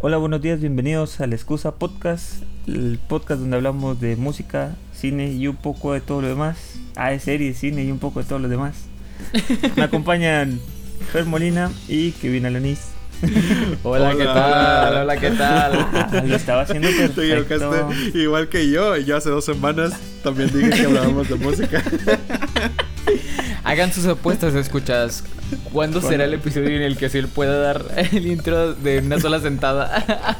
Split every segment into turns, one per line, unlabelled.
Hola, buenos días, bienvenidos a La Excusa Podcast, el podcast donde hablamos de música, cine y un poco de todo lo demás. Ah, de series, cine y un poco de todo lo demás. Me acompañan Fer Molina y Kevin Alanis.
Hola, ¿qué tal? Hola, ¿qué tal?
Ah, lo estaba haciendo
Te
perfecto.
igual que yo. y Yo hace dos semanas también dije que hablábamos de música.
Hagan sus apuestas, escuchas. ¿Cuándo será el episodio en el que Ciel pueda dar el intro de una sola sentada?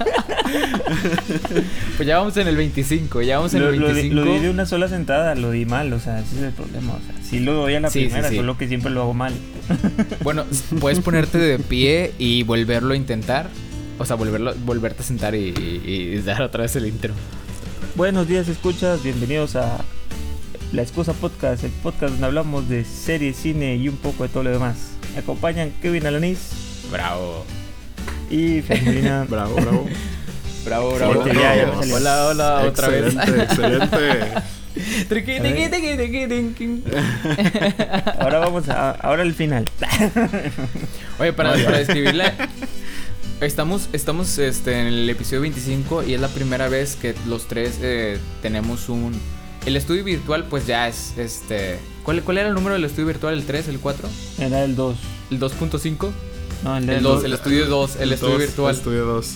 pues ya vamos en el 25, ya vamos en
Lo,
el
lo di-
25.
lo di de una sola sentada, lo di mal, o sea, ese es el problema. O sea, sí lo doy a la
Sí, sí,
primera,
sí.
solo que siempre lo hago mal.
Bueno, puedes ponerte de pie y volverlo a intentar. O sea, volverlo, volverte a sentar y, y- y dar otra vez el intro.
Buenos días, escuchas, bienvenidos a La Excusa Podcast, el podcast donde hablamos de series, cine y un poco de todo lo demás. Me acompañan Kevin Alanis
Bravo.
y Fer Molina.
Bravo, bravo.
Bravo,
bravo.
bravo.
Ya, ya me salió.
Hola, hola, otra vez.
Excelente, excelente.
Triqui, tiqui, tiqui, tiqui, tiqui.
Ahora vamos a, ahora el final.
Oye, para, para describirla, estamos, estamos este, en el episodio 25 y es la primera vez que los tres eh, tenemos un... El estudio virtual pues ya es este... ¿Cuál, ¿Cuál era el número del estudio virtual? ¿El 3? ¿El 4?
Era el 2.
¿El 2.5?
No, el,
El 2, el estudio 2, el estudio
Dos,
virtual.
Estudio 2.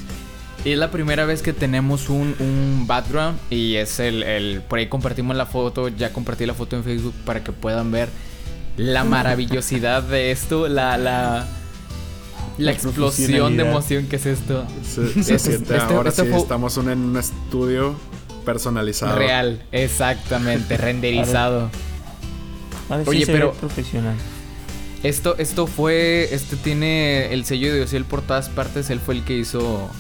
Y es la primera vez que tenemos un, un background y es el, el... Por ahí compartimos la foto, ya compartí la foto en Facebook para que puedan ver la maravillosidad de esto, la... la la
La
explosión de emoción que es esto.
Se, se
Este-
siente
este-
ahora
este
sí, estamos en un estudio personalizado.
Real, exactamente, renderizado. Oye,
se
pero-
ve profesional.
Esto, esto fue, este tiene el sello de Ociel por todas partes. Él fue el que hizo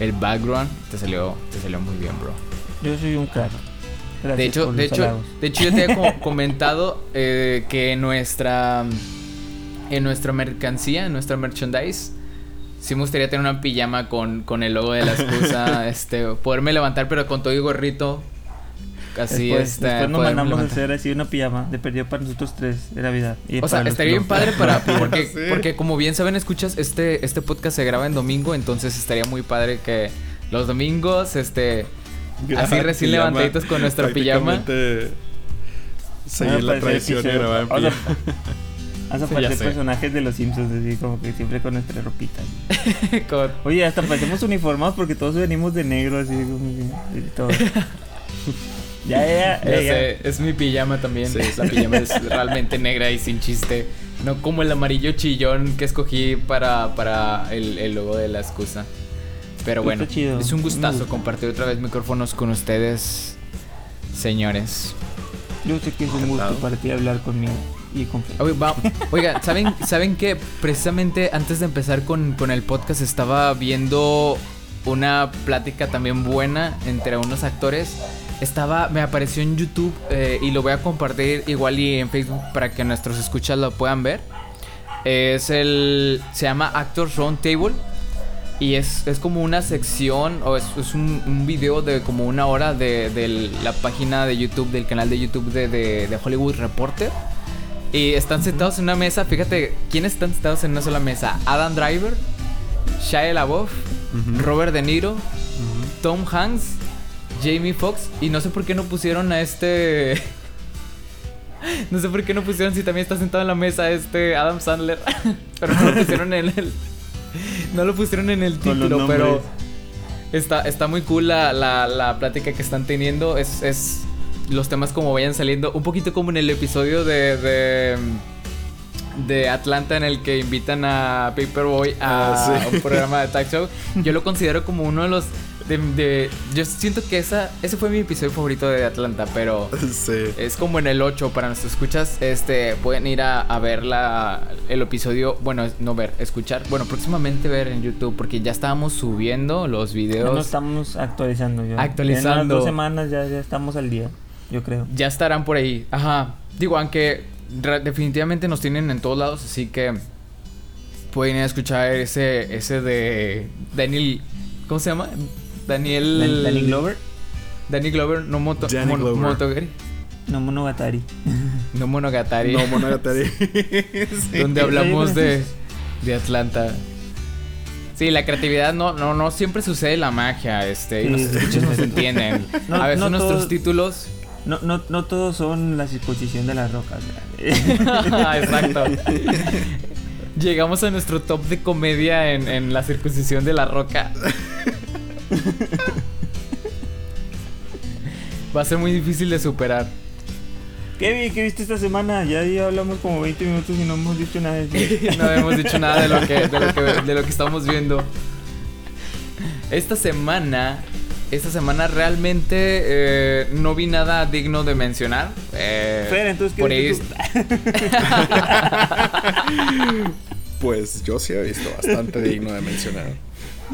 el background. Te salió, te salió muy bien, bro.
Yo soy un crack. Gracias
De hecho, de hecho,
halagos.
de hecho yo te había co- comentado eh, que en nuestra, en nuestra mercancía, en nuestra merchandise, sí me gustaría tener una pijama con, con el logo de la excusa, este, poderme levantar, pero con todo y gorrito. Así
después,
este,
después nos mandamos a hacer así una pijama de perdido para nosotros tres de Navidad. Y
O sea, estaría bien padre para porque,
Sí.
porque como bien saben, escuchas, este, este podcast se graba en domingo, entonces estaría muy padre que los domingos, este, así
Ah,
recién
pijama.
levantaditos con nuestra pijama.
Seguir
Vamos a
la
parecer
tradición y grabar en pijama.
Parecer personajes de los Simpsons, así como que siempre con nuestra ropita.
con-
Oye, hasta parecemos uniformados porque todos venimos de negro, así como que. todo. Ya, ya,
Ya
ya. ya.
sé, es mi pijama también.
Sí.
La pijama es realmente negra y sin chiste. No como el amarillo chillón que escogí para, para el, el logo de la excusa. Pero bueno,
chido,
es un gustazo
gusta.
compartir otra vez micrófonos con ustedes, señores.
Yo sé que es un gusto para ti hablar conmigo y con
va- Oiga, ¿saben, ¿saben que precisamente antes de empezar con, con el podcast estaba viendo una plática también buena entre unos actores? Estaba, me apareció en YouTube eh, y lo voy a compartir igual y en Facebook para que nuestros escuchas lo puedan ver. Es el, se llama Actors Round Table y es, es como una sección o es, es un, un video de como una hora de, de la página de YouTube, del canal de YouTube de, de- de Hollywood Reporter. Y están sentados en una mesa, fíjate, ¿quiénes están sentados en una sola mesa? Adam Driver, Shia LaBeouf,
Ujú.
Robert De Niro,
Ujú.
Tom Hanks, Jamie Foxx y no sé por qué no pusieron a este no sé por qué no pusieron si también está sentado en la mesa este Adam Sandler, pero no lo pusieron en el no lo pusieron en el título, pero está está muy cool la, la, la plática que están teniendo, es, es los temas como vayan saliendo, un poquito como en el episodio de, de de Atlanta en el que invitan a Paperboy a
Ah, sí.
un programa de talk show. Yo lo considero como uno de los de, de- yo siento que esa ese fue mi episodio favorito de Atlanta, pero
Sí.
es como en el 8 para nuestros escuchas, este pueden ir a, a ver la, el episodio, bueno, no ver, escuchar, bueno, próximamente ver en YouTube porque ya estábamos subiendo los
Ya
videos.
nos estamos actualizando. Ya.
Actualizando.
En unas dos semanas ya, ya estamos al día, yo creo.
Ya estarán por ahí. Ajá. Digo, aunque definitivamente nos tienen en todos lados, así que pueden ir a escuchar ese ese de Daniel ¿Cómo se llama? Daniel
Dan- Danny Glover,
Danny Glover, no moto
Danny
mon-
Glover.
Motogari.
no Monogatari.
No Monogatari.
No, Monogatari. Sí.
donde hablamos de, de Atlanta. Sí, la creatividad no, no, no siempre sucede la magia, este, y
Sí,
los escuchas nos entienden.
No-
a veces
no
nuestros
todos-
títulos.
No, no, no todos son la circuncisión de las rocas.
Exacto. Llegamos a nuestro top de comedia en, en la circuncisión de la roca. Va a ser muy difícil de superar.
Kevin, ¿qué viste esta semana? Ya, ya hablamos como 20 minutos y no hemos dicho nada de eso.
No hemos dicho nada de lo que, de lo que, de lo que estamos viendo. Esta semana, esta semana realmente eh, no vi nada digno de mencionar. Eh,
Fer, entonces, ¿qué
por ahí
viste
Pues yo sí he visto bastante digno de mencionar.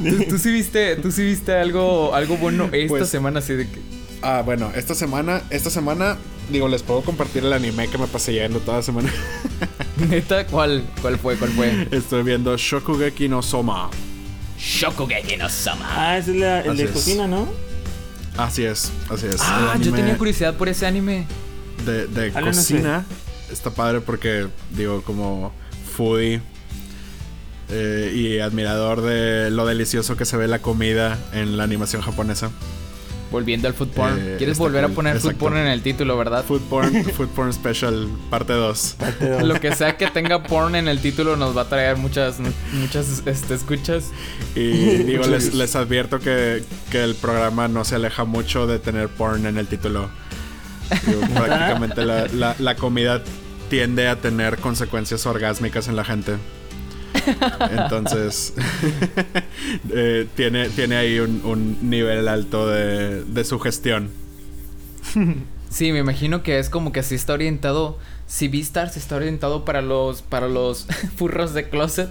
¿Tú, tú sí viste, tú sí viste algo, algo bueno esta
Pues-
semana así de que.
Ah, bueno, esta semana, esta semana, digo, les puedo compartir el anime que me pasé yendo toda la semana.
Neta, ¿cuál, cuál fue? ¿Cuál fue?
Estoy viendo Shokugeki no Soma.
Shokugeki no Sama.
Ah, ese es la- el
Así
de cocina, ¿no?
Así es, así es.
Ah, yo tenía curiosidad por ese anime.
De, de
Háblanos,
cocina. Está padre porque, digo, como foodie eh, y admirador de lo delicioso que se ve la comida en la animación japonesa.
Volviendo al food porn.
Eh,
¿Quieres volver a poner food
exacto.
porn en el título, verdad?
Food porn, food porn special, parte 2.
Parte dos.
Lo que sea que tenga porn en el título nos va a traer muchas, muchas este, escuchas.
Y digo, les, les advierto que, que el programa no se aleja mucho de tener porn en el título. Digo, prácticamente la, la- la comida tiende a tener consecuencias orgásmicas en la gente. Entonces, eh, tiene, tiene ahí un, nivel alto de, de sugestión.
Sí, me imagino que es como que así está orientado. Si Beastars está orientado para los para los furros de closet.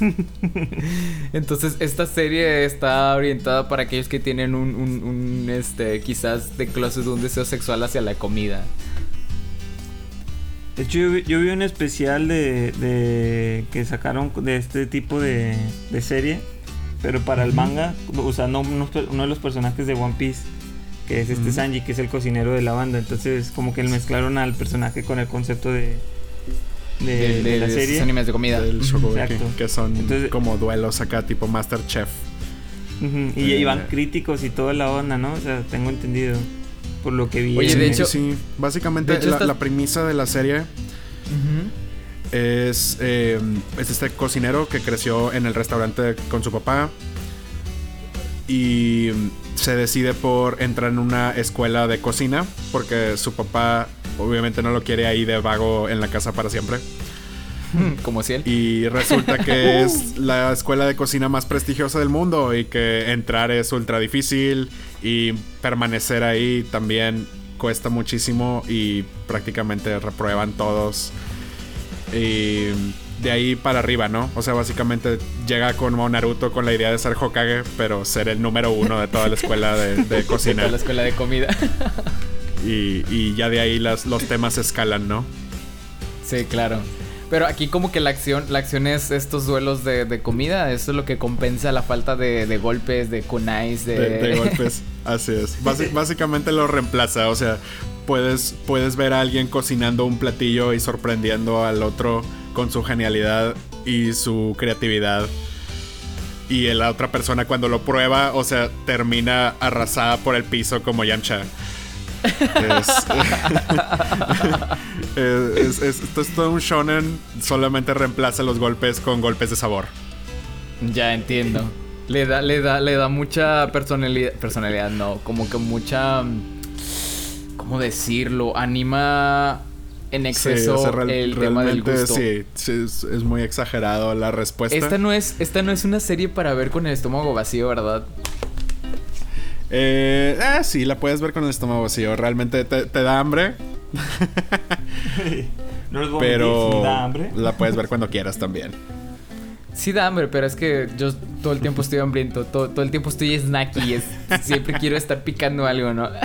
Entonces esta serie está orientada para aquellos que tienen un, este quizás de closet un deseo sexual hacia la comida.
De hecho, yo vi, yo vi un especial de, de que sacaron de este tipo de, de serie, pero para el manga, usando uno, uno de los personajes de One Piece, que es este. Sanji, que es el cocinero de la banda. Entonces, como que mezclaron al personaje con el concepto de, de,
de,
de la
de esos
serie.
animes de comida.
Del Shokugeki, que son
Entonces-
como duelos acá, tipo Masterchef.
Ujú, Y
Eh,
ahí van críticos y toda la onda, ¿no? O sea, tengo entendido por lo que vi.
Oye,
en-
de hecho-
sí, básicamente
de hecho
la, premisa de la serie es, eh, es este cocinero que creció en el restaurante con su papá y se decide por entrar en una escuela de cocina porque su papá obviamente no lo quiere ahí de vago en la casa para siempre
Como si él.
y resulta que es la escuela de cocina más prestigiosa del mundo y que entrar es ultra difícil y permanecer ahí también cuesta muchísimo y prácticamente reprueban todos. Y de ahí para arriba, ¿no? O sea, básicamente llega como Naruto con la idea de ser Hokage, pero ser el número uno de toda la escuela de, de cocina.
De la escuela de comida.
Y, y ya de ahí las, los temas escalan, ¿no?
Sí, claro. Pero aquí como que la acción, la acción es estos duelos de, de comida, eso es lo que compensa la falta de, de golpes, de kunais, de...
de, de golpes. Así es. Básicamente lo reemplaza. O sea, puedes, puedes ver a alguien cocinando un platillo y sorprendiendo al otro con su genialidad y su creatividad. Y la otra persona cuando lo prueba, o sea, termina arrasada por el piso como Yamcha. Es, es, es- esto es todo un shonen, solamente reemplaza los golpes con golpes de sabor.
Ya entiendo. Le da, le da, le da mucha personalidad, personalidad, no, como que mucha, ¿cómo decirlo? Anima en
Sí,
exceso
o sea, real-
el tema del gusto.
Sí, sí, es, es muy exagerado la respuesta.
Esta no es, esta no es una serie para ver con el estómago vacío, ¿verdad?
Eh, ah, sí, la puedes ver con el estómago vacío. Realmente te, te da hambre,
no les voy a mentir,
pero
sí me da hambre.
la puedes ver cuando quieras también.
Sí da hambre, pero es que yo todo el tiempo estoy hambriento, todo, todo el tiempo estoy snacky, es, siempre quiero estar picando algo, ¿no?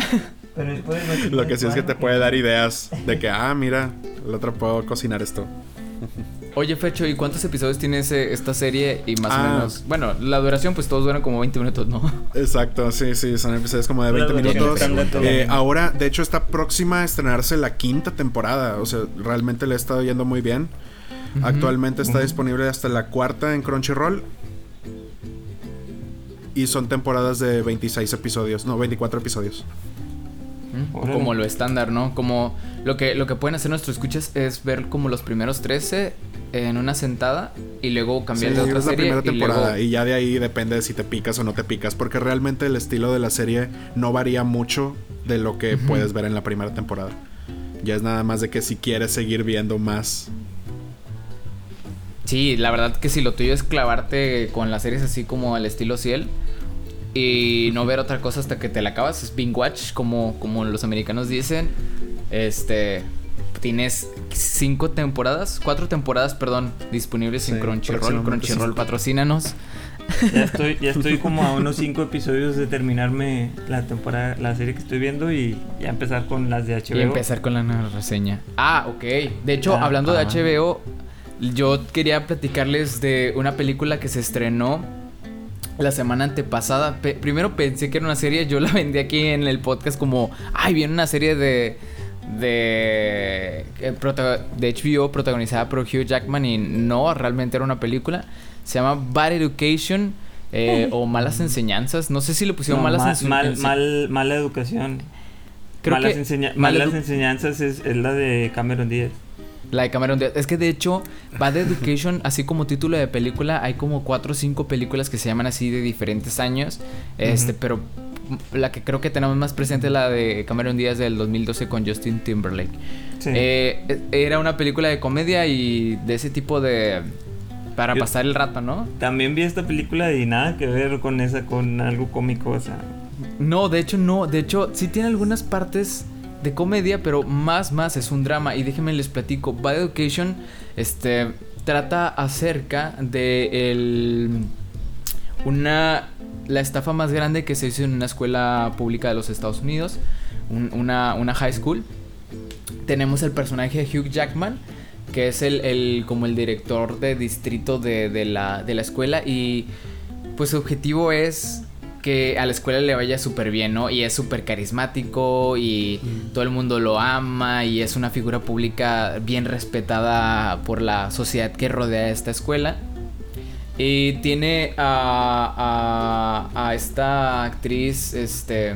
Pero después no
Lo que sí es que te puede dar ideas de que, ah, mira, el otro puedo cocinar esto.
Oye, Fecho, ¿y cuántos episodios tiene ese- esta serie? Y más
Ah.
o menos. Bueno, la duración, pues todos duran como 20 minutos, ¿no?
Exacto, sí, sí, son episodios como de
La
20
duración
minutos. Eh, ahora, de hecho, está próxima a estrenarse la quinta temporada. O sea, realmente le ha estado yendo muy bien. Actualmente está disponible hasta la cuarta en Crunchyroll. y son temporadas de 26 episodios, no, 24 episodios.
Mm, como lo estándar, ¿no? Como lo que, lo que pueden hacer nuestros escuchas es ver como los primeros 13 en una sentada y luego cambiar de otra
es la
serie
primera temporada
y,
y, ya de ahí depende de si te picas o no te picas porque realmente el estilo de la serie no varía mucho de lo que puedes ver en la primera temporada. Ya es nada más de que si quieres seguir viendo más.
Sí, la verdad que si lo tuyo es clavarte con las series así como al estilo Ciel y no ver otra cosa hasta que te la acabas, es binge watch como, como los americanos dicen. Este, tienes cinco temporadas, cuatro temporadas, perdón, disponibles en Crunchyroll. Crunchyroll, patrocínanos.
Ya estoy, ya estoy como a unos cinco episodios de terminarme la temporada, la serie que estoy viendo y ya empezar con las de HBO.
Y empezar con la reseña. Ah, ok. De hecho, hablando de HBO, yo quería platicarles de una película que se estrenó la semana antepasada. primero pensé que era una serie, yo la vendí aquí en el podcast como, ay, viene una serie de de, de HBO protagonizada por Hugh Jackman y no, realmente era una película. Se llama Bad Education eh, o Malas Enseñanzas. No sé si le pusieron malas
enseñanzas. Mal, mala educación. Creo malas, que malas enseñanzas es, la de Cameron Díaz.
La de Cameron Díaz. Es que de hecho, Bad Education, así como título de película, hay como cuatro o cinco películas que se llaman así de diferentes años. Este, pero la que creo que tenemos más presente es la de Cameron Díaz del 2012 con Justin Timberlake. Eh, era una película de comedia y de ese tipo de... Para pasar el rato, ¿no?
También vi esta película y nada que ver con esa, con algo cómico, o sea...
No, de hecho no, de hecho sí tiene algunas partes de comedia, pero más, más es un drama. Y déjenme les platico, Bad Education, este, trata acerca de el, una la estafa más grande que se hizo en una escuela pública de los Estados Unidos, una, una, high school. Tenemos el personaje de Hugh Jackman, que es el, como el director de distrito de, la, de la escuela y pues su objetivo es que a la escuela le vaya súper bien, ¿no? Y es súper carismático y mm. todo el mundo lo ama y es una figura pública bien respetada por la sociedad que rodea esta escuela. Y tiene a, a, esta actriz, este,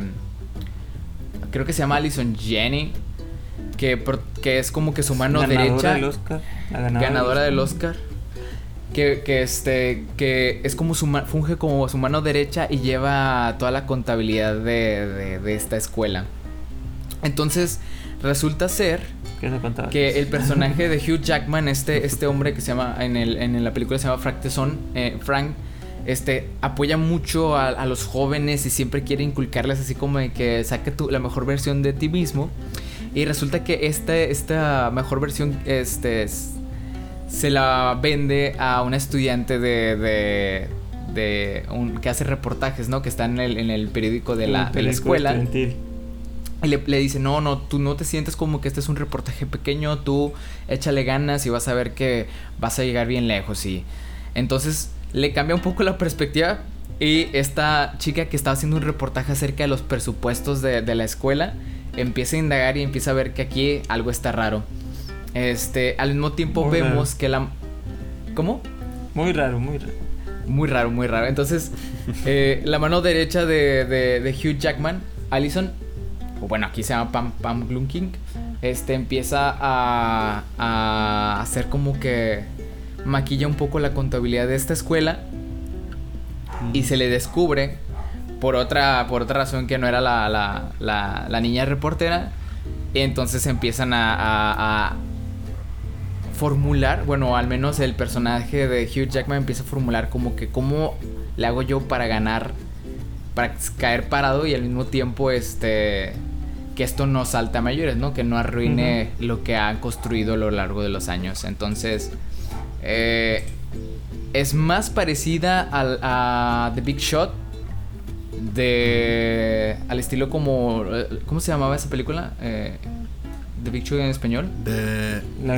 creo que se llama Alison Jenny, que, que es como que su mano derecha.
Del Oscar,
ganadora, del Oscar. Que, que, este que es como su funge como su mano derecha y lleva toda la contabilidad de, de, de esta escuela. Entonces, resulta ser que el personaje de Hugh Jackman, este, este hombre que se llama, en, el, en la película se llama Frank Tesson, eh, Frank, este, apoya mucho a, los jóvenes y siempre quiere inculcarles así como de que saque tu, la mejor versión de ti mismo. Y resulta que este, esta mejor versión este, se la vende a una estudiante de, de, un, que hace reportajes, ¿no? Que está en el, en el periódico de la, de la escuela. Y le, dice, no, no, tú no te sientes como que este es un reportaje pequeño, tú échale ganas y vas a ver que vas a llegar bien lejos. Y entonces le cambia un poco la perspectiva y esta chica que estaba haciendo un reportaje acerca de los presupuestos de, la escuela empieza a indagar y empieza a ver que aquí algo está raro. Este, al mismo tiempo vemos que la... ¿Cómo?
Muy raro, muy raro.
Muy raro, muy raro. Entonces, eh, la mano derecha de, de, de Hugh Jackman, Allison, bueno, aquí se llama Pam, Pam Glunking, este empieza a, a hacer como que maquilla un poco la contabilidad de esta escuela y se le descubre por otra, por otra razón que no era la, la, la, niña reportera. Y entonces empiezan a, a, formular, bueno, al menos el personaje de Hugh Jackman empieza a formular como que cómo le hago yo para ganar, para caer parado y al mismo tiempo este que esto no salte a mayores, ¿no? Que no arruine lo que han construido a lo largo de los años. Entonces, eh, es más parecida a The Big Shot. De. al estilo como. Eh, ¿Cómo se llamaba esa película? Eh, The Big Shot en español.
De, la,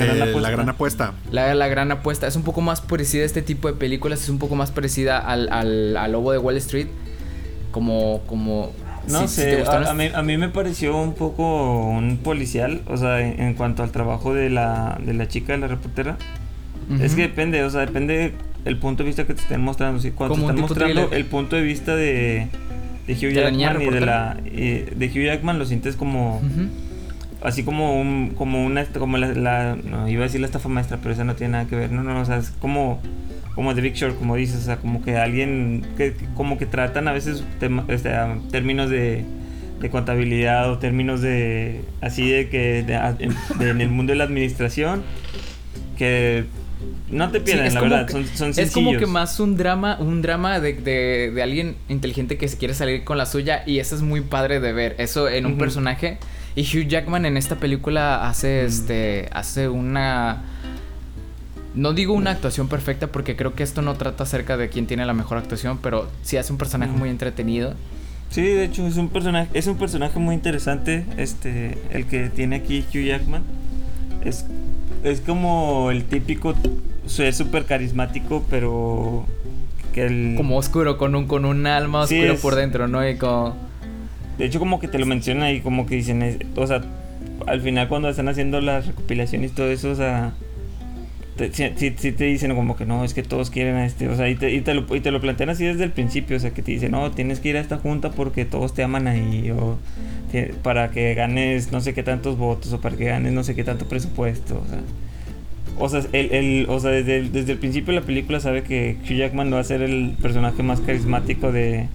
gran apuesta.
la, gran apuesta. Es un poco más parecida a este tipo de películas. Es un poco más parecida al, al, al Lobo de Wall Street. Como. como
no sé, a, mí, me pareció un poco un policial, o sea, en, cuanto al trabajo de la, de la chica, de la reportera. Es que depende, o sea, depende el punto de vista que te estén mostrando. ¿sí? Cuando te están mostrando
thriller.
el punto de vista de, de Hugh
¿De la
Jackman y de la y de Hugh Jackman lo sientes como. Así como un como una como la, la- no iba a decir la estafa maestra, pero esa no tiene nada que ver. No, no, o sea, es como como The Big Short, como dices, o sea, como que alguien que como que tratan a veces tema- este, ah, términos de de contabilidad o términos de así de que de- en, de- en el mundo de la administración que no te
Sí,
pierden
es
la verdad
que-
son, son
Es como que más un drama, un drama de, de, de alguien inteligente que se quiere salir con la suya y eso es muy padre de ver, eso en un personaje. Y Hugh Jackman en esta película hace
Mm.
este hace una no digo una actuación perfecta porque creo que esto no trata acerca de quién tiene la mejor actuación, pero sí hace un personaje
Mm.
muy entretenido.
Sí, de hecho es un personaje, es un personaje muy interesante, este, el que tiene aquí Hugh Jackman. Es, es como el típico ser súper carismático, pero que el,
Como oscuro, con un, con un alma
Sí,
oscura
es-
por dentro, ¿no? Y como...
de hecho como que te lo menciona y como que dicen, o sea, al final cuando están haciendo las recopilaciones y todo eso, o sea, te, sí te dicen como que no, es que todos quieren a este, o sea, y te, y te lo, y te lo plantean así desde el principio, o sea, que te dicen, no, tienes que ir a esta junta porque todos te aman ahí, o para que ganes no sé qué tantos votos, o para que ganes no sé qué tanto presupuesto, o sea. O sea, el- o sea desde, el, desde el principio de la película sabe que Hugh Jackman va a ser el personaje más carismático de,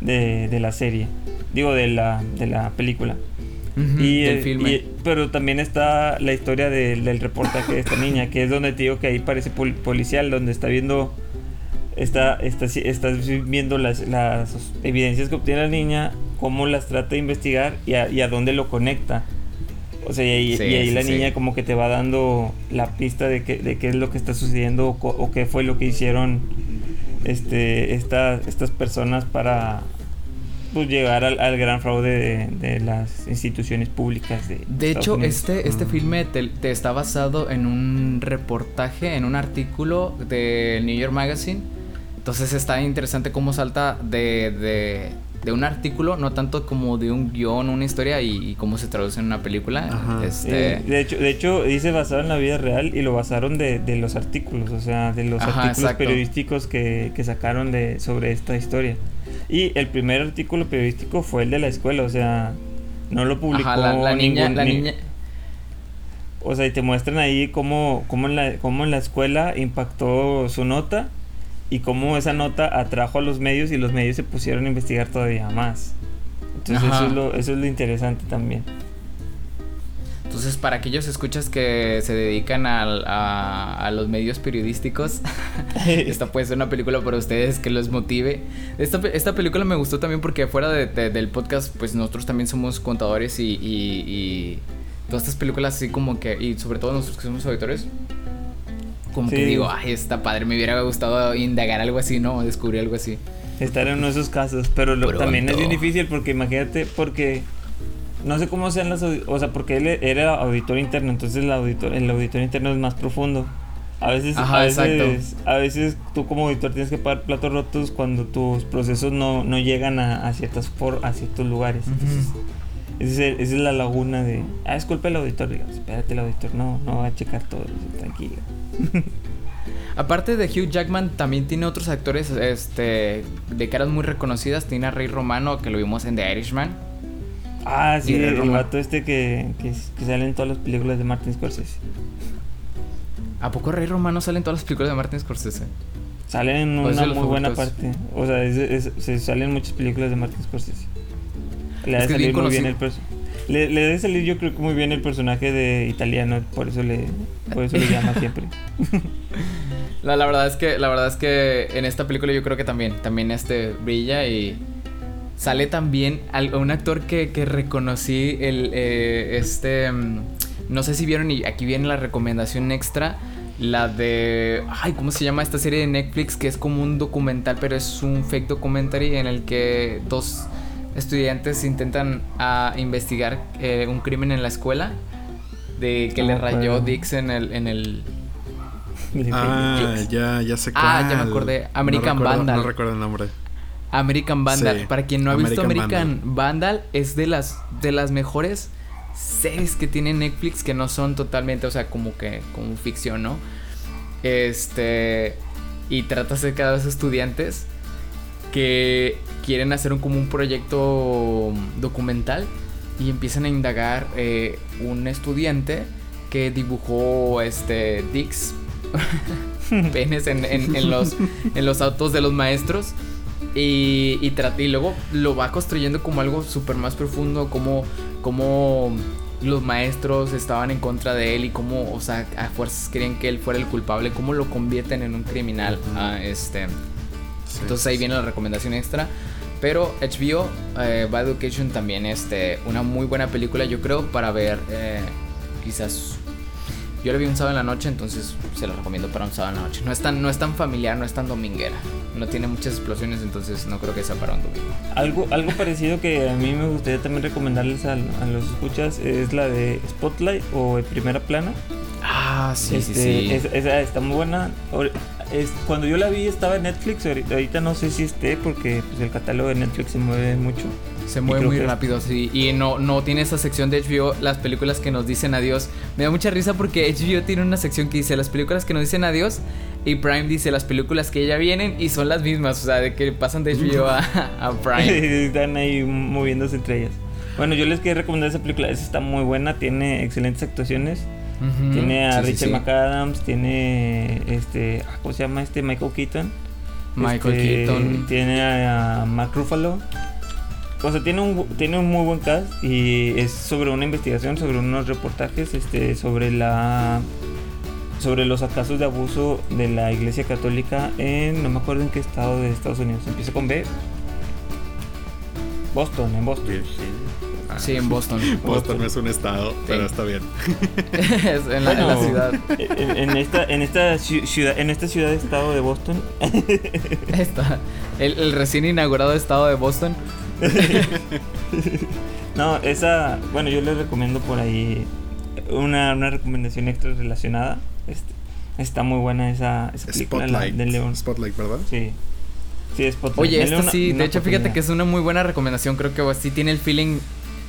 de, de la serie. Digo, de la, de la película.
Ujú,
Y,
del
eh,
filme.
y- pero también está la historia del- del reportaje de esta niña, que es donde te digo que ahí parece pol- policial, donde está viendo, está, está, estás viendo las, las evidencias que obtiene la niña, cómo las trata de investigar y a, y a dónde lo conecta. O sea, y ahí,
Sí,
y ahí
sí,
la
sí.
niña como que te va dando la pista de, que, de qué es lo que está sucediendo o, o qué fue lo que hicieron este, esta- estas personas para pues, llegar al, al gran fraude de, de las instituciones públicas de
De hecho,
Unidos.
este, este
Mm.
filme te, te está basado en un reportaje, en un artículo del New York Magazine. Entonces está interesante cómo salta de, de, de un artículo, no tanto como de un guion, una historia y, y cómo se traduce en una película.
Ajá.
Este,
Eh, de, hecho, de hecho, dice basado en la vida real y lo basaron de, de los artículos, o sea, de los
Ajá,
artículos
exacto.
periodísticos que, que sacaron de, sobre esta historia. Y el primer artículo periodístico fue el de la escuela, o sea, no lo publicó
ajá, la, la niña,
ningún-
la
ni-
niña,
O sea, y te muestran ahí cómo, cómo, en la, cómo en la escuela impactó su nota y cómo esa nota atrajo a los medios y los medios se pusieron a investigar todavía más. Entonces eso es, lo, eso es lo interesante también.
Entonces, para aquellos escuchas que se dedican al- a, a los medios periodísticos, esta puede ser una película para ustedes que los motive. Esta, esta película me gustó también porque fuera de- de- del podcast, pues nosotros también somos contadores y, y- y todas estas películas así como que, y sobre todo nosotros que somos auditores, como que digo, ay, está padre, me hubiera gustado indagar algo así, ¿no? Descubrir algo así.
estar en uno de esos casos, pero lo- también es bien difícil porque imagínate, porque no sé cómo sean las, o sea, porque él era auditor interno, entonces el auditor, el auditor interno es más profundo. A veces,
Ajá,
a veces, a veces tú como auditor tienes que pagar platos rotos cuando tus procesos no, no llegan a, a ciertas for, a ciertos lugares. Entonces, esa es la laguna de, ah, es culpa del auditor, digamos, espérate el auditor, no, no va a checar todo, tranquilo.
Aparte de Hugh Jackman, también tiene otros actores este, de caras muy reconocidas. Tiene a Rey Romano, que lo vimos en The Irishman.
Ah, sí, el
Roma.
vato este que, que, que sale en todas las películas de Martin Scorsese.
¿A poco Rey Romano sale en todas las películas de Martin Scorsese?
Sale en
¿O es
una muy buena parte. O sea, es- es- se salen muchas películas de Martin Scorsese. Le debe salir muy bien el personaje. Le, le debe salir yo creo que muy bien el personaje de italiano, por eso le, por eso le llama siempre.
La, la verdad es que la verdad es que en esta película yo creo que también también este brilla y sale también al- un actor que, que reconocí el eh, este mm, no sé si vieron y aquí viene la recomendación extra la de ay cómo se llama esta serie de Netflix que es como un documental pero es un fake documentary en el que dos estudiantes intentan ah, investigar eh, un crimen en la escuela de que
No
le
me
rayó. Dix en el en el
Ah, ya, ya sé cuál.
Ah, ya me acordé. American
no recuerdo,
Vandal.
No recuerdo el nombre.
American Vandal.
Sí,
Para quien no ha visto
American
American Vandal. es de las de las mejores series que tiene Netflix que no son totalmente, o sea, como que como ficción, ¿no? Este y trata acerca de los estudiantes que quieren hacer un, como un proyecto documental y empiezan a indagar eh, un estudiante que dibujó este Dix penes en, en, los, en los autos de los maestros y, y, y luego lo va construyendo como algo súper más profundo, como, como los maestros estaban en contra de él y cómo, o sea, a fuerzas querían que él fuera el culpable, cómo lo convierten en un criminal. este. Entonces ahí viene la recomendación extra. Pero HBO, eh, Bad Education también, este, una muy buena película, yo creo, para ver eh, quizás yo lo vi un sábado en la noche, entonces se lo recomiendo para un sábado en la noche. No es tan, no es tan familiar, no es tan dominguera. No tiene muchas explosiones, entonces no creo que sea para un domingo.
Algo, algo parecido que a mí me gustaría también recomendarles a, los escuchas es la de Spotlight o Primera Plana.
Ah, sí, sí, este,
sí. esa está muy buena. Es, cuando yo la vi estaba en Netflix, ahorita, no sé si esté porque pues, el catálogo de Netflix se mueve mucho.
Se mueve muy rápido, sí. Y no, no tiene esa sección de HBO, las películas que nos dicen adiós. Me da mucha risa porque HBO tiene una sección que dice las películas que nos dicen adiós. Y Prime dice las películas que ya vienen y son las mismas. O sea, de que pasan de HBO a, Prime.
Están ahí moviéndose entre ellas. Bueno, yo les quiero recomendar esa película. Esa está muy buena, tiene excelentes actuaciones. Tiene a Richard McAdams, tiene este, ah, ¿cómo se llama este? Michael Keaton.
Michael este, Keaton.
Tiene a Mark Ruffalo. O sea, tiene un, tiene un muy buen cast y es sobre una investigación, sobre unos reportajes, este, sobre la sobre los casos de abuso de la Iglesia Católica en no me acuerdo en qué estado de Estados Unidos. Empieza con B. Boston, en Boston.
Sí, en Boston.
Boston no es un estado, pero está bien.
es en la, ciudad.
En, esta, en esta ciudad, en esta ciudad estado de Boston.
Está. El, recién inaugurado estado de Boston.
no, esa, bueno, yo les recomiendo por ahí una, una recomendación extra relacionada. Este, está muy buena esa, esa película
Spotlight,
de León.
Spotlight, ¿verdad?
Sí. Sí, Spotlight.
Oye, esta sí, de hecho, fíjate que es una muy buena recomendación. Creo que sí tiene el feeling.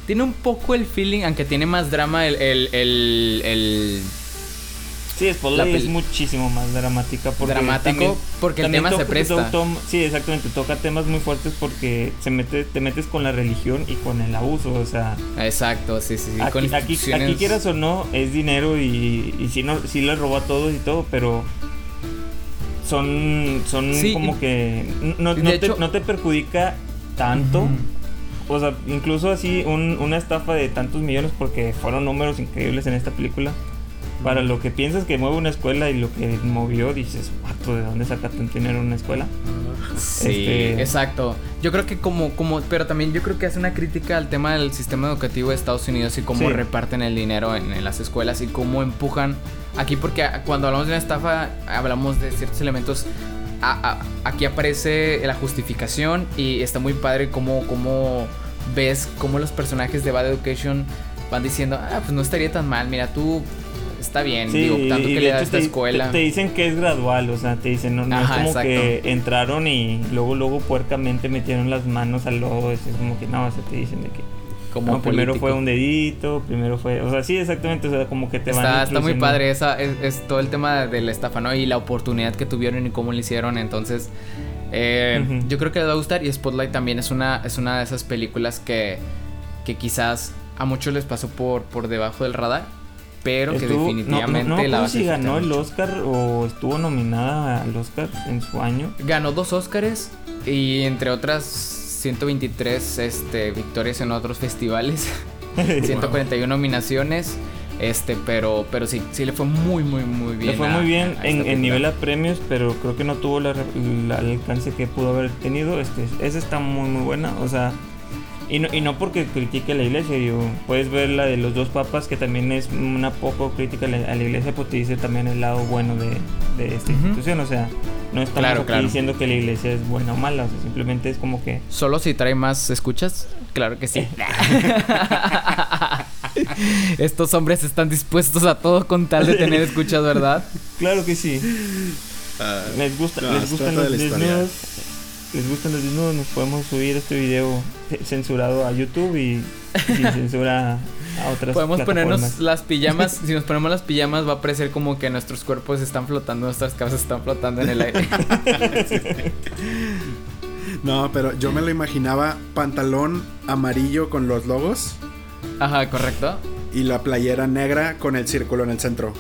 Tiene un poco el feeling, aunque tiene más drama el, el, el
Sí, Spotlight es muchísimo más dramática.
Porque Dramático porque el tema se presta.
sí, exactamente. Toca temas muy fuertes porque se mete, te metes con la religión y con el abuso. O sea.
Exacto, sí, sí. sí.
Aquí, aquí, quieras o no, es dinero y, y sí, no, sí le robó a todos y todo, pero son, son como que no, te, no, te, perjudica tanto. O sea, incluso así un, una estafa de tantos millones porque fueron números increíbles en esta película. Para lo que piensas que mueve una escuela y lo que movió, dices, ¿de dónde saca tanto dinero una escuela?
Sí, este, exacto. Yo creo que como, como, pero también yo creo que hace una crítica al tema del sistema educativo de Estados Unidos y cómo reparten el dinero en, las escuelas y cómo empujan aquí, porque cuando hablamos de una estafa, hablamos de ciertos elementos. Aquí aparece la justificación y está muy padre cómo, cómo ves cómo los personajes de Bad Education van diciendo, ah, pues no estaría tan mal, mira, tú está bien, digo, tanto que le da esta escuela.
Te, dicen que es gradual, o sea, te dicen, no, no es como que entraron y luego, luego puercamente metieron las manos al lodo, es como que no, o sea, te dicen de que. Como primero fue un dedito, primero fue, o sea, sí, exactamente, o sea, como que te
está, van Está muy padre, esa es, todo el tema de la estafa, ¿no? Y la oportunidad que tuvieron y cómo lo hicieron, entonces, eh, yo creo que les va a gustar y Spotlight también es una, es una de esas películas que, que quizás a muchos les pasó por, por debajo del radar, pero que definitivamente
no, no, si ganó el Oscar o estuvo nominada al Oscar en su año.
Ganó dos Oscars y entre otras 123 este, victorias en otros festivales, 141 nominaciones. Este, pero, pero sí, sí le fue muy, muy, muy bien.
Le fue muy bien en, nivel a premios, pero creo que no tuvo el alcance que pudo haber tenido. Este, esa está muy, muy buena. O sea, y no, y no porque critique a la iglesia, digo, puedes ver la de los dos papas, que también es una poco crítica a la, iglesia, porque te dice también el lado bueno de, de esta institución. O sea, no estamos diciendo que la iglesia es buena o mala, o sea, simplemente es como que.
¿Solo si trae más escuchas? Claro que sí. Estos hombres están dispuestos a todo con tal de tener escuchas, ¿verdad?
Claro que sí. Ah, les gusta, les gustan los desnudos les gustan los desnudos, nos podemos subir este video censurado a YouTube y sin censura a otras
Podemos ponernos las pijamas. si nos ponemos las pijamas, va a parecer como que nuestros cuerpos están flotando, nuestras cabezas están flotando en el aire.
No, pero yo me lo imaginaba pantalón amarillo con los logos
Ajá, correcto.
y la playera negra con el círculo en el centro.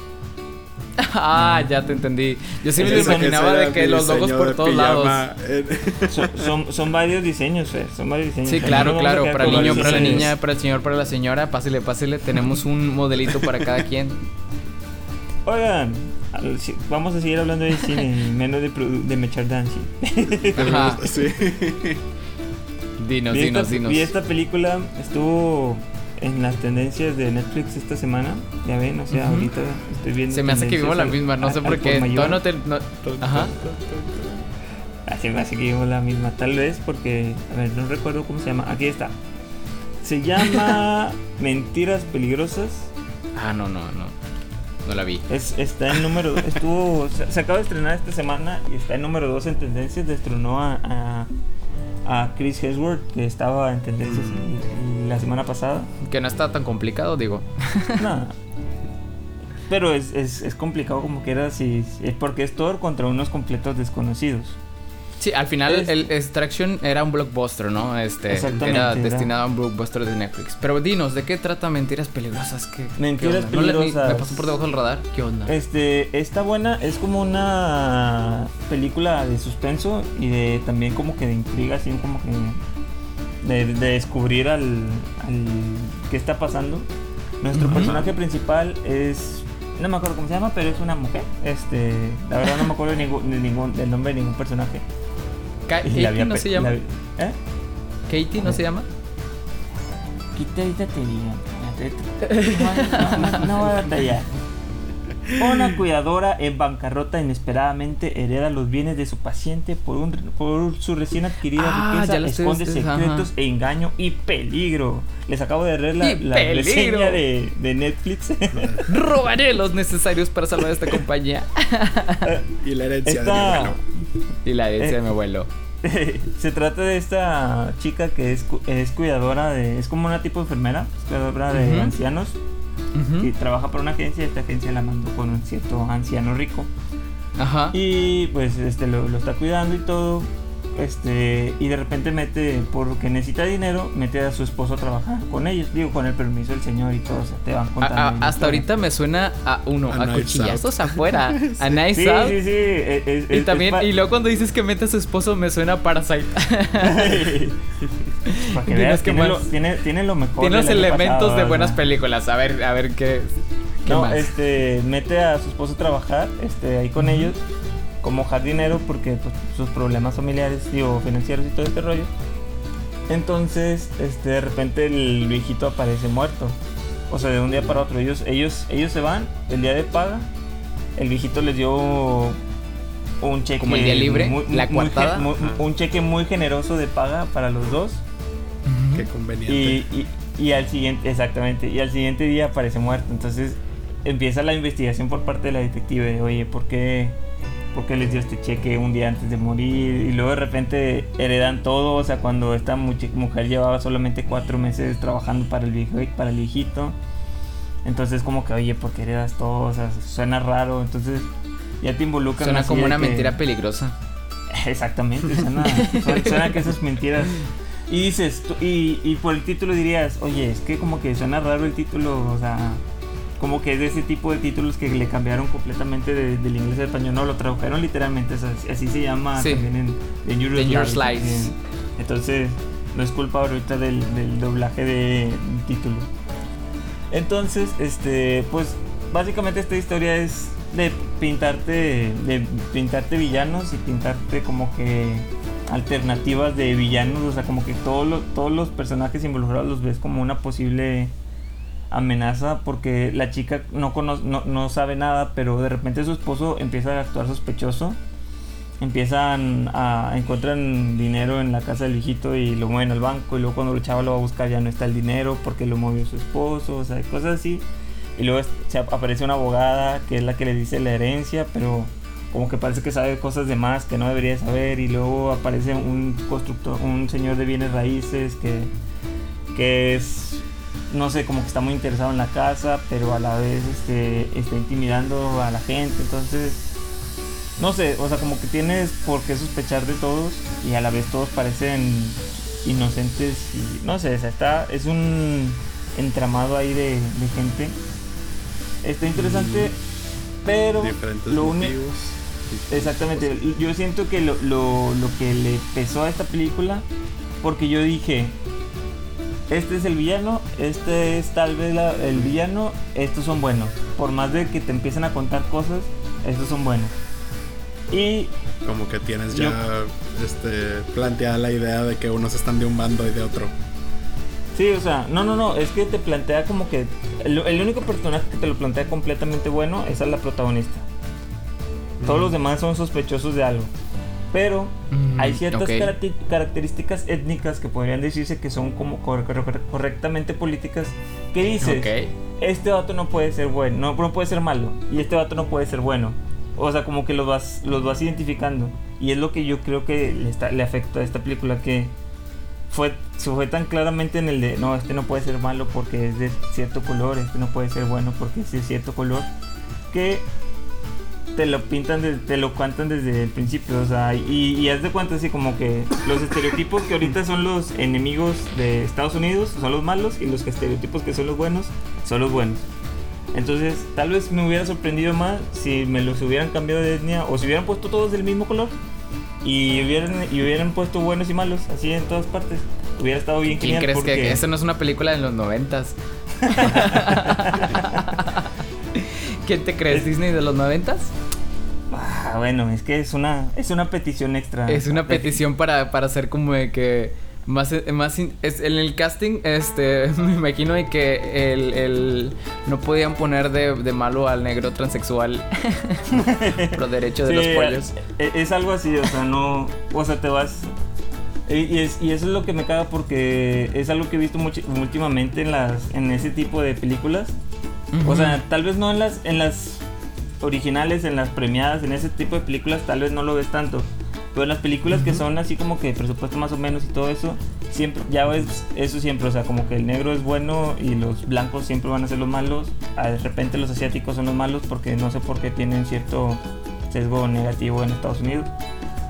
Ah, ya te entendí. Yo sí me lo
Ese-
imaginaba de que los logos por todos
pijama.
lados.
Eh,
Son, son, son varios diseños, Fer, son varios diseños.
Sí, claro,
no
claro. Para el niño, para la niña, para el señor, para la señora. Pásele, pásele. Tenemos un modelito para cada quien.
Oigan, vamos a seguir hablando de cine, y menos de, de Mechar Dancing.
Ajá.
sí.
Dinos,
vi,
dinos,
esta,
dinos.
vi esta película, estuvo en las tendencias de Netflix esta semana. Ya ven, o sea, ahorita estoy viendo.
Se me hace que vimos la misma, no sé por qué. Todavía no te. no- Ajá.
Así me hace que vimos la misma, tal vez porque, a ver, no recuerdo cómo se llama. Aquí está. Se llama Mentiras Peligrosas.
Ah, no, no, no. No la vi.
Es, está en número. Estuvo. Se, se acaba de estrenar esta semana y está en número 2 en tendencias. Destronó a, a, a Chris Hemsworth, que estaba en tendencias y- y la semana pasada.
Que no está tan complicado, digo.
Nada. Pero es, es, es complicado como que era si, si- porque es Thor contra unos completos desconocidos.
Sí, al final
Es-
el Extraction era un blockbuster, ¿no? Este
Exactamente,
era
era-
destinado a un blockbuster de Netflix. Pero dinos, ¿de qué trata Mentiras Peligrosas? ¿Qué,
Mentiras
qué? No le-
Peligrosas.
me pasó por debajo del radar. ¿Qué onda?
Este, está buena, es como una película de suspenso y de también como que de intriga, así como que de, de descubrir al, al qué está pasando. Nuestro personaje principal es, no me acuerdo cómo se llama, pero es una mujer. Este, la verdad no me acuerdo de ningún, de ningún- del nombre de ningún personaje.
Ka-
Y la
Katie no se llama.
la ¿Eh?
Katie no se llama.
Quita ahorita te digo. No, no, a batallar. Una cuidadora en bancarrota inesperadamente hereda los bienes de su paciente por, un, por su recién adquirida
Ah,
riqueza,
ya la estoy-
esconde secretos e engaño y peligro. Les acabo de leer la,
¡Y
la reseña de, de Netflix.
Robaré los necesarios para salvar esta compañía.
Y la herencia de mi
Esta,
abuelo.
Y la herencia de
Eh.
mi abuelo.
se trata de esta chica que es, es cuidadora de. Es como una tipo de enfermera, es cuidadora de ancianos. Y trabaja para una agencia y esta agencia la mandó con un cierto anciano rico.
Ajá.
Y pues este lo, lo está cuidando y todo. Este, y de repente mete, porque necesita dinero, mete a su esposo a trabajar con ellos, digo, con el permiso del señor y todo, o sea, te van contando.
a- hasta
historia.
ahorita me suena a uno,
A
a, cuchillazos afuera, a Nice
Sí,
Out.
sí, sí. es-
Y
es-
también, y luego cuando dices que mete a su esposo me suena a Parasite.
Para que veas,
qué
tiene lo, tiene, tiene lo mejor.
Tiene los elementos
pasado,
de buenas películas. A ver, a ver qué. ¿Qué
No,
más?
este, mete a su esposo a trabajar, este, ahí con ellos, como jardinero, porque pues, sus problemas familiares, digo, financieros y todo este rollo. Entonces, este, de repente el viejito aparece muerto. O sea, de un día para otro. Ellos, ellos, ellos se van, el día de paga, el viejito les dio un cheque.
Como el día libre, la
muy
Ajá.
un cheque muy generoso de paga para los dos.
Qué conveniente.
Y, y, y al siguiente, exactamente, y al siguiente día aparece muerto. Entonces empieza la investigación por parte de la detective de, oye, ¿por qué, ¿por qué les dio este cheque un día antes de morir? Y luego de repente heredan todo, o sea, cuando esta mujer llevaba solamente cuatro meses trabajando para el, viejo, para el viejito. Entonces como que, oye, ¿por qué heredas todo? O sea, suena raro. Entonces ya te involucran.
Suena como una
que-
mentira peligrosa.
Exactamente, suena, suena, suena que esas mentiras. Y dices, y, y por el título dirías, oye, es que como que suena raro el título, o sea, como que es de ese tipo de títulos que le cambiaron completamente de- del inglés al español, no, lo tradujeron literalmente, o sea, así se llama
Sí.
también en en- Entonces, no es culpa ahorita del, del doblaje de título. Entonces, este, pues básicamente esta historia es de pintarte, de pintarte villanos y pintarte como que alternativas de villanos, o sea, como que todos los, todos los personajes involucrados los ves como una posible amenaza porque la chica no, cono- no, no sabe nada, pero de repente su esposo empieza a actuar sospechoso. Empiezan a encuentran dinero en la casa del viejito y lo mueven al banco y luego cuando el chavo lo va a buscar ya no está el dinero porque lo movió su esposo, o sea, cosas así. Y luego aparece una abogada que es la que le dice la herencia, pero como que parece que sabe cosas de más que no debería saber. Y luego aparece un constructor, un señor de bienes raíces que, que es no sé, como que está muy interesado en la casa, pero a la vez este, está intimidando a la gente. Entonces, no sé, o sea, como que tienes por qué sospechar de todos y a la vez todos parecen inocentes y no sé, está, es un entramado ahí de, gente. Está interesante, pero lo único... Exactamente, yo siento que lo, lo, lo que le pesó a esta película, porque yo dije, este es el villano, este es tal vez el villano, estos son buenos. Por más de que te empiecen a contar cosas, estos son buenos. Y
como que tienes ya este planteada la idea de que unos están de un bando y de otro.
Sí, o sea, no, no, no, es que te plantea como que el, único personaje que te lo plantea completamente bueno es la protagonista. Todos los demás son sospechosos de algo. Pero mm, hay ciertas características étnicas que podrían decirse que son como correctamente políticas. Que dices, este vato no puede ser bueno, no, no, puede ser malo. Y este vato no puede ser bueno. O sea, como que los vas, los vas identificando. Y es lo que yo creo que le, está, le afecta a esta película. Que fue, se fue tan claramente en el de, no, este no puede ser malo porque es de cierto color. Este no puede ser bueno porque es de cierto color. Que te lo pintan, te lo cuentan desde el principio, o sea, y, y haz de cuenta así como que los estereotipos que ahorita son los enemigos de Estados Unidos son los malos y los estereotipos que son los buenos son los buenos. Entonces, tal vez me hubiera sorprendido más si me los hubieran cambiado de etnia o si hubieran puesto todos del mismo color y hubieran, y hubieran puesto buenos y malos, así en todas partes. Hubiera estado bien
¿Quién crees que, que esta no es una película de los noventas? ¿Quién te crees? ¿Disney de los noventas?
Ah, bueno, es que es una, es una petición extra.
Es una petición para, para hacer como de que más, más es, en el casting, este, me imagino de que el, el no podían poner de, de, malo al negro transexual los derechos de los pollos.
Es, es, algo así, o sea, no, o sea, te vas y, es, y eso es lo que me caga porque es algo que he visto mucho, últimamente en las en ese tipo de películas. O sea, tal vez no en las en las originales, en las premiadas, en ese tipo de películas, tal vez no lo ves tanto. Pero en las películas que son así como que presupuesto más o menos y todo eso, siempre, ya ves eso siempre, o sea, como que el negro es bueno y los blancos siempre van a ser los malos. Ah, de repente los asiáticos son los malos porque no sé por qué tienen cierto sesgo negativo en Estados Unidos.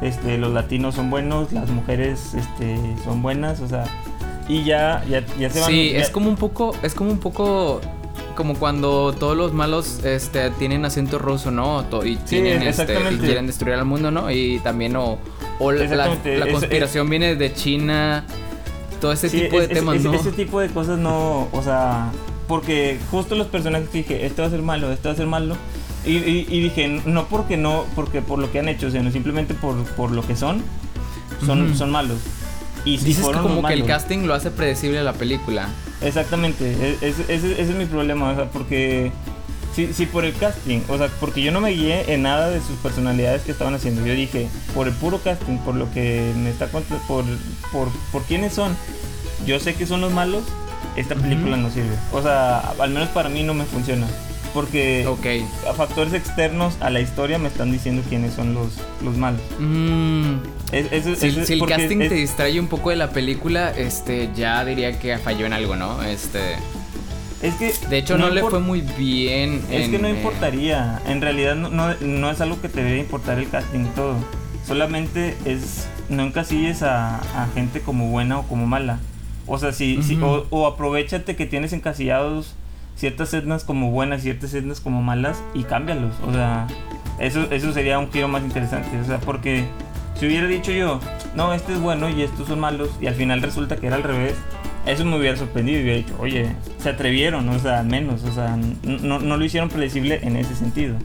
Este, los latinos son buenos, las mujeres este, son buenas, o sea, y ya, ya, ya se van.
Sí, es como un poco, es como un poco como cuando todos los malos este, tienen acento ruso, ¿no? Y, tienen, este, quieren destruir al mundo, ¿no? Y también, o, la, conspiración viene de China, todo ese tipo de temas, ¿no?
Ese tipo de cosas no, o sea, porque justo los personajes dije, este va a ser malo, este va a ser malo. Y, dije, no porque no, porque por lo que han hecho, sino simplemente por, por lo que son, son, son malos.
Y Dices como que el casting lo hace predecible a la película.
Exactamente, e-, ese, es mi problema, o sea, porque si, si por el casting, o sea, porque yo no me guié en nada de sus personalidades que estaban haciendo, yo dije, por el puro casting, por lo que me está por, por, por quiénes son, yo sé que son los malos, esta película no sirve. O sea, al menos para mí no me funciona. Porque a factores externos a la historia me están diciendo quiénes son los, los malos.
Mm. si, el casting te distrae un poco de la película, este ya diría que falló en algo, ¿no? Este.
Es que.
De hecho, no, le fue muy bien.
Es que no eh, importaría. En realidad, no, no, es algo que te debe importar el casting y todo. Solamente es. No encasilles a, a gente como buena o como mala. O sea, si, o, o aprovechate que tienes encasillados ciertas etnas como buenas, ciertas etnas como malas y cámbialos. O sea, eso, eso sería un giro más interesante. O sea, porque si hubiera dicho yo, no, este es bueno y estos son malos, y al final resulta que era al revés, eso me hubiera sorprendido y hubiera dicho, oye, se atrevieron, o sea, menos, o sea, no, no lo hicieron predecible en ese sentido.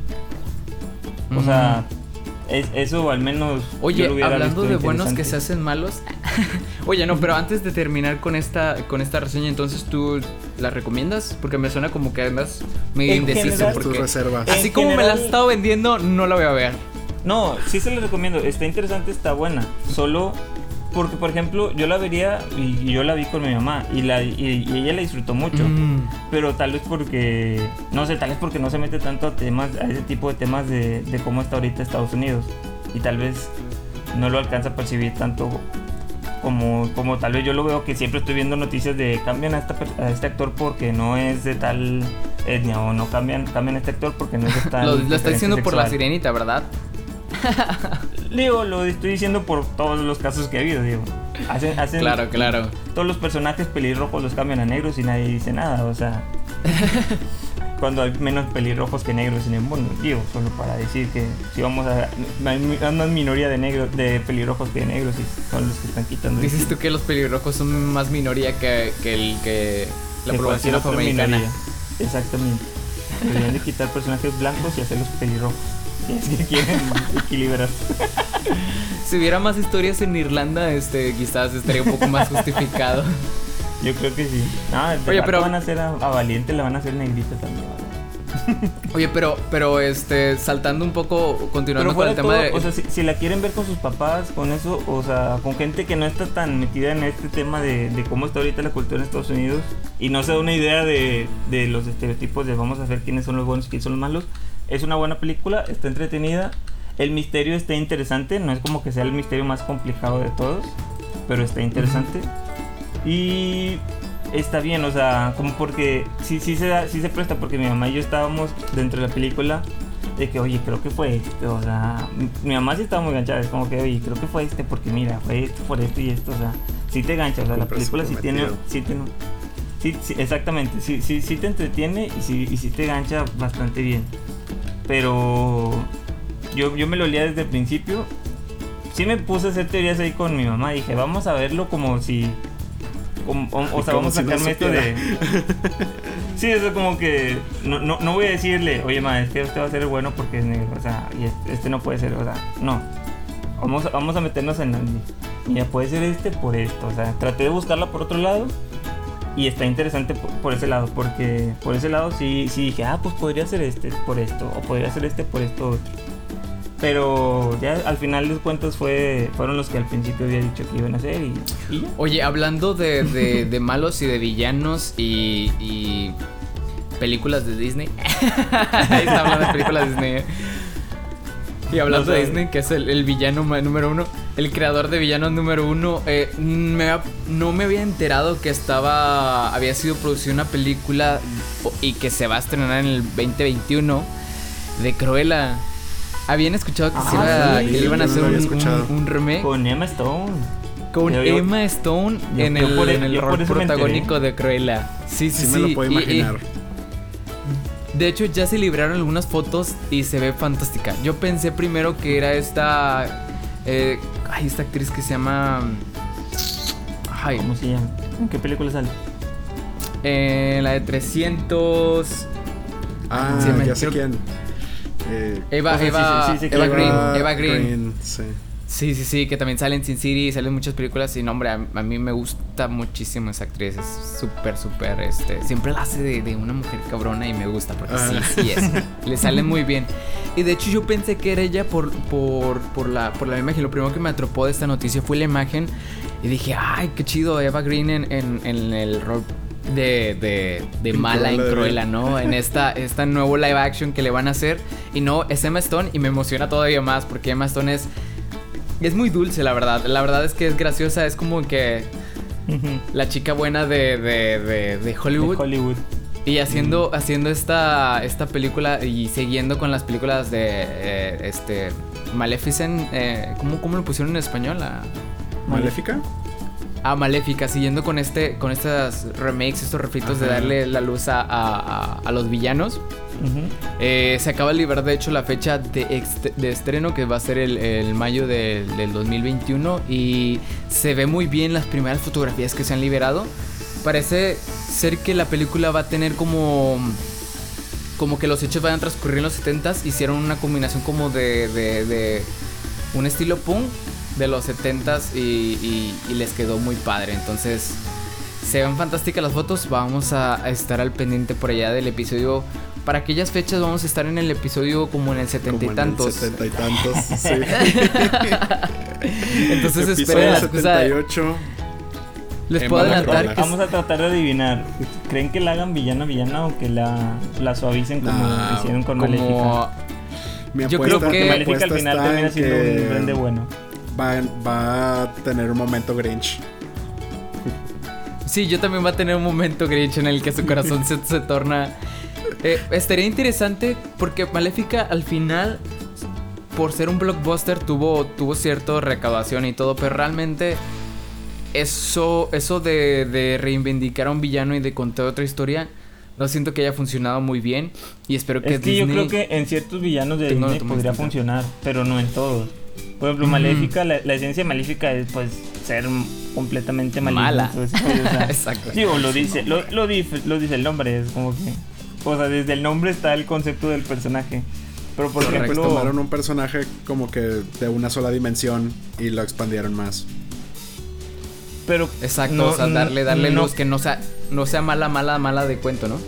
O sea, eso al menos.
Oye, hablando de buenos que se hacen malos. Oye, no, pero antes de terminar con esta, con esta reseña, entonces tú la recomiendas? Porque me suena como que además medio indeciso. Porque
reservas.
Así como me la has estado vendiendo, no la voy a ver.
No, sí se la recomiendo. Está interesante, está buena. Solo porque, por ejemplo, yo la vería y yo la vi con mi mamá y, la, y, ella la disfrutó mucho. Mm. Pero tal vez porque, no sé, tal vez porque no se mete tanto a temas, a ese tipo de temas de, cómo está ahorita Estados Unidos. Y tal vez no lo alcanza a percibir tanto como, como tal vez yo lo veo que siempre estoy viendo noticias de cambian a, esta a este actor porque no es de tal etnia o no cambian, cambian a este actor porque no es de tal
Lo, lo está diciendo por la sirenita, ¿verdad?
Digo, lo estoy diciendo por todos los casos que ha habido, digo. Hacen, hacen
Claro, claro.
todos los personajes pelirrojos los cambian a negros y nadie dice nada, o sea. cuando hay menos pelirrojos que negros en el mundo, digo, solo para decir que si vamos a. Hay una minoría de negros, de pelirrojos que de negros y son los que están quitando.
Dices tú que los pelirrojos son más minoría que, que el que la población afroamericana.
Exactamente. Deberían de quitar personajes blancos y hacerlos pelirrojos. Si es que quieren equilibrar.
Si hubiera más historias en Irlanda, este, quizás estaría un poco más justificado.
Yo creo que sí. No, de
Oye, pero-
van a hacer a, a Valiente, le van a hacer negrita también.
Oye, pero, pero este, saltando un poco, continuando
Pero
con el tema
todo,
de.
o sea, si, si la quieren ver con sus papás, con eso, o sea, con gente que no está tan metida en este tema de, de cómo está ahorita la cultura en Estados Unidos y no se da una idea de, de los estereotipos de vamos a ver quiénes son los buenos y quiénes son los malos, es una buena película, está entretenida, el misterio está interesante, no es como que sea el misterio más complicado de todos, pero está interesante y está bien, o sea, como porque sí, sí, se da, sí se presta porque mi mamá y yo estábamos dentro de la película de que, oye, creo que fue este, o sea, mi, mi mamá sí estaba muy enganchada, es como que, oye, creo que fue este porque mira, fue esto, por esto y esto, o sea, sí te engancha, o sea, la película sí tiene, sí tiene, sí, sí, exactamente, sí, sí, sí te entretiene y sí, y sí te engancha bastante bien, pero yo, yo me lo leía desde el principio, sí me puse a hacer teorías ahí con mi mamá, dije, vamos a verlo como si... como- o, o sea, vamos a
si
sacarme esto de... Sí, eso es como que no, no, no voy a decirle, oye, ma, este va a ser el bueno porque es negro, o sea, y este, este no puede ser, o sea, no. Vamos, a- vamos a meternos en. Mira, puede ser este por esto, o sea, traté de buscarla por otro lado y está interesante por, por ese lado, porque por ese lado sí, sí dije, ah, pues podría ser este por esto, o podría ser este por esto otro. Pero ya al final de cuentas fue, fueron los que al principio había dicho que iban a hacer y.
Oye, hablando de, de, de malos y de villanos y, y películas de Disney. Ahí está hablando de películas de Disney. ¿eh? Y hablando
No
de. Disney, que es el, el villano número uno, el creador de villanos número uno, eh, me no me había enterado que estaba, había sido producida una película y que se va a estrenar en el 2021 de Cruella. Habían escuchado que, se
Ah,
iba-
sí,
que le iban a hacer un,
escuchado.
un- un remake
con Emma Stone.
con
Yo-
Emma Stone
yo-
en
yo
el,
por e-
en el rol protagónico de Cruella. Sí, sí,
Sí,
sí.
me lo puedo
y- y-
imaginar.
de hecho, ya se libraron algunas fotos y se ve fantástica. Yo pensé primero que era esta. eh, ay, esta actriz que se llama. Ay,
¿Cómo se llama? ¿En qué película sale?
eh, la de 300.
Ah,
Sí,
ya sé quién. Eh,
Eva,
O sea, sí,
Eva,
sí, sí, sí,
Eva
Eva-
Green. Eva Green.
sí.
Sí, sí, sí, que también sale en Sin City, salen muchas películas y no, hombre, a, a mí me gusta muchísimo esa actriz, es súper, súper, este, siempre la hace de, de una mujer cabrona y me gusta porque sí,
Ah.
sí es, le sale muy bien. Y de hecho yo pensé que era ella por, por, por, la, por la imagen, lo primero que me atropó de esta noticia fue la imagen y dije, ay, qué chido, Eva Green en, en, en el rol de, de, de mala en
Cruella.
¿no? En esta, esta nuevo live action que le van a hacer y no, es Emma Stone y me emociona todavía más porque Emma Stone es... Es muy dulce, la verdad. La verdad es que es graciosa. Es como que la chica buena de, de, de, de Hollywood.
De Hollywood.
y haciendo, haciendo esta, esta película y siguiendo con las películas de eh, este Maleficent. Eh, ¿cómo, ¿Cómo lo pusieron en español? A,
¿Maléfica?
A Maléfica. Siguiendo con este con estas remakes, estos refritos de darle la luz a, a- a- a los villanos. Eh, se acaba de liberar, de hecho, la fecha de, de estreno, que va a ser el, el mayo del- del 2021. Y se ve muy bien las primeras fotografías que se han liberado. Parece ser que la película va a tener como. Como que los hechos van a transcurrir en los 70s. Hicieron una combinación como de. de, de un estilo punk de los 70s y, y- y les quedó muy padre. Entonces. Se ven fantásticas las fotos. Vamos a, a estar al pendiente por allá del episodio. Para aquellas fechas vamos a estar en el episodio como en el setenta y
Como en el
tantos.
Setenta y tantos, sí.
Entonces esperen la excusa.
78.
Les puedo adelantar que
Vamos a tratar de adivinar. ¿Creen que la hagan villana villana o que la, la suavicen como hicieron con Maléfica?
como
Mi
Yo creo que-
Maléfica al final termina
en
siendo un
que-
duende bueno.
Va, va a tener un momento Grinch.
Sí, yo también va a tener un momento Grinch en el que su corazón se, se torna. Eh, estaría interesante porque Maléfica al final, por ser un blockbuster, tuvo, tuvo cierta recaudación y todo, pero realmente eso, eso de, de reivindicar a un villano y de contar otra historia, no siento que haya funcionado muy bien y espero que
Es que yo creo que en ciertos villanos de Disney podría funcionar, pero no en todos. Por ejemplo. Maléfica, la, la esencia Maléfica es pues ser completamente maligna.
Mala.
entonces, pues, o sea,
Exacto.
Digo, lo dice, lo, lo, dif- lo dice el nombre, es como que. O sea, desde el nombre está el concepto del personaje. Pero por
Pues
ejemplo.
tomaron un personaje como que de una sola dimensión y lo expandieron más.
Pero.
Exacto,
no-
o sea, darle, darle
no-
luz, que no sea, no sea mala, mala, mala de cuento, ¿no?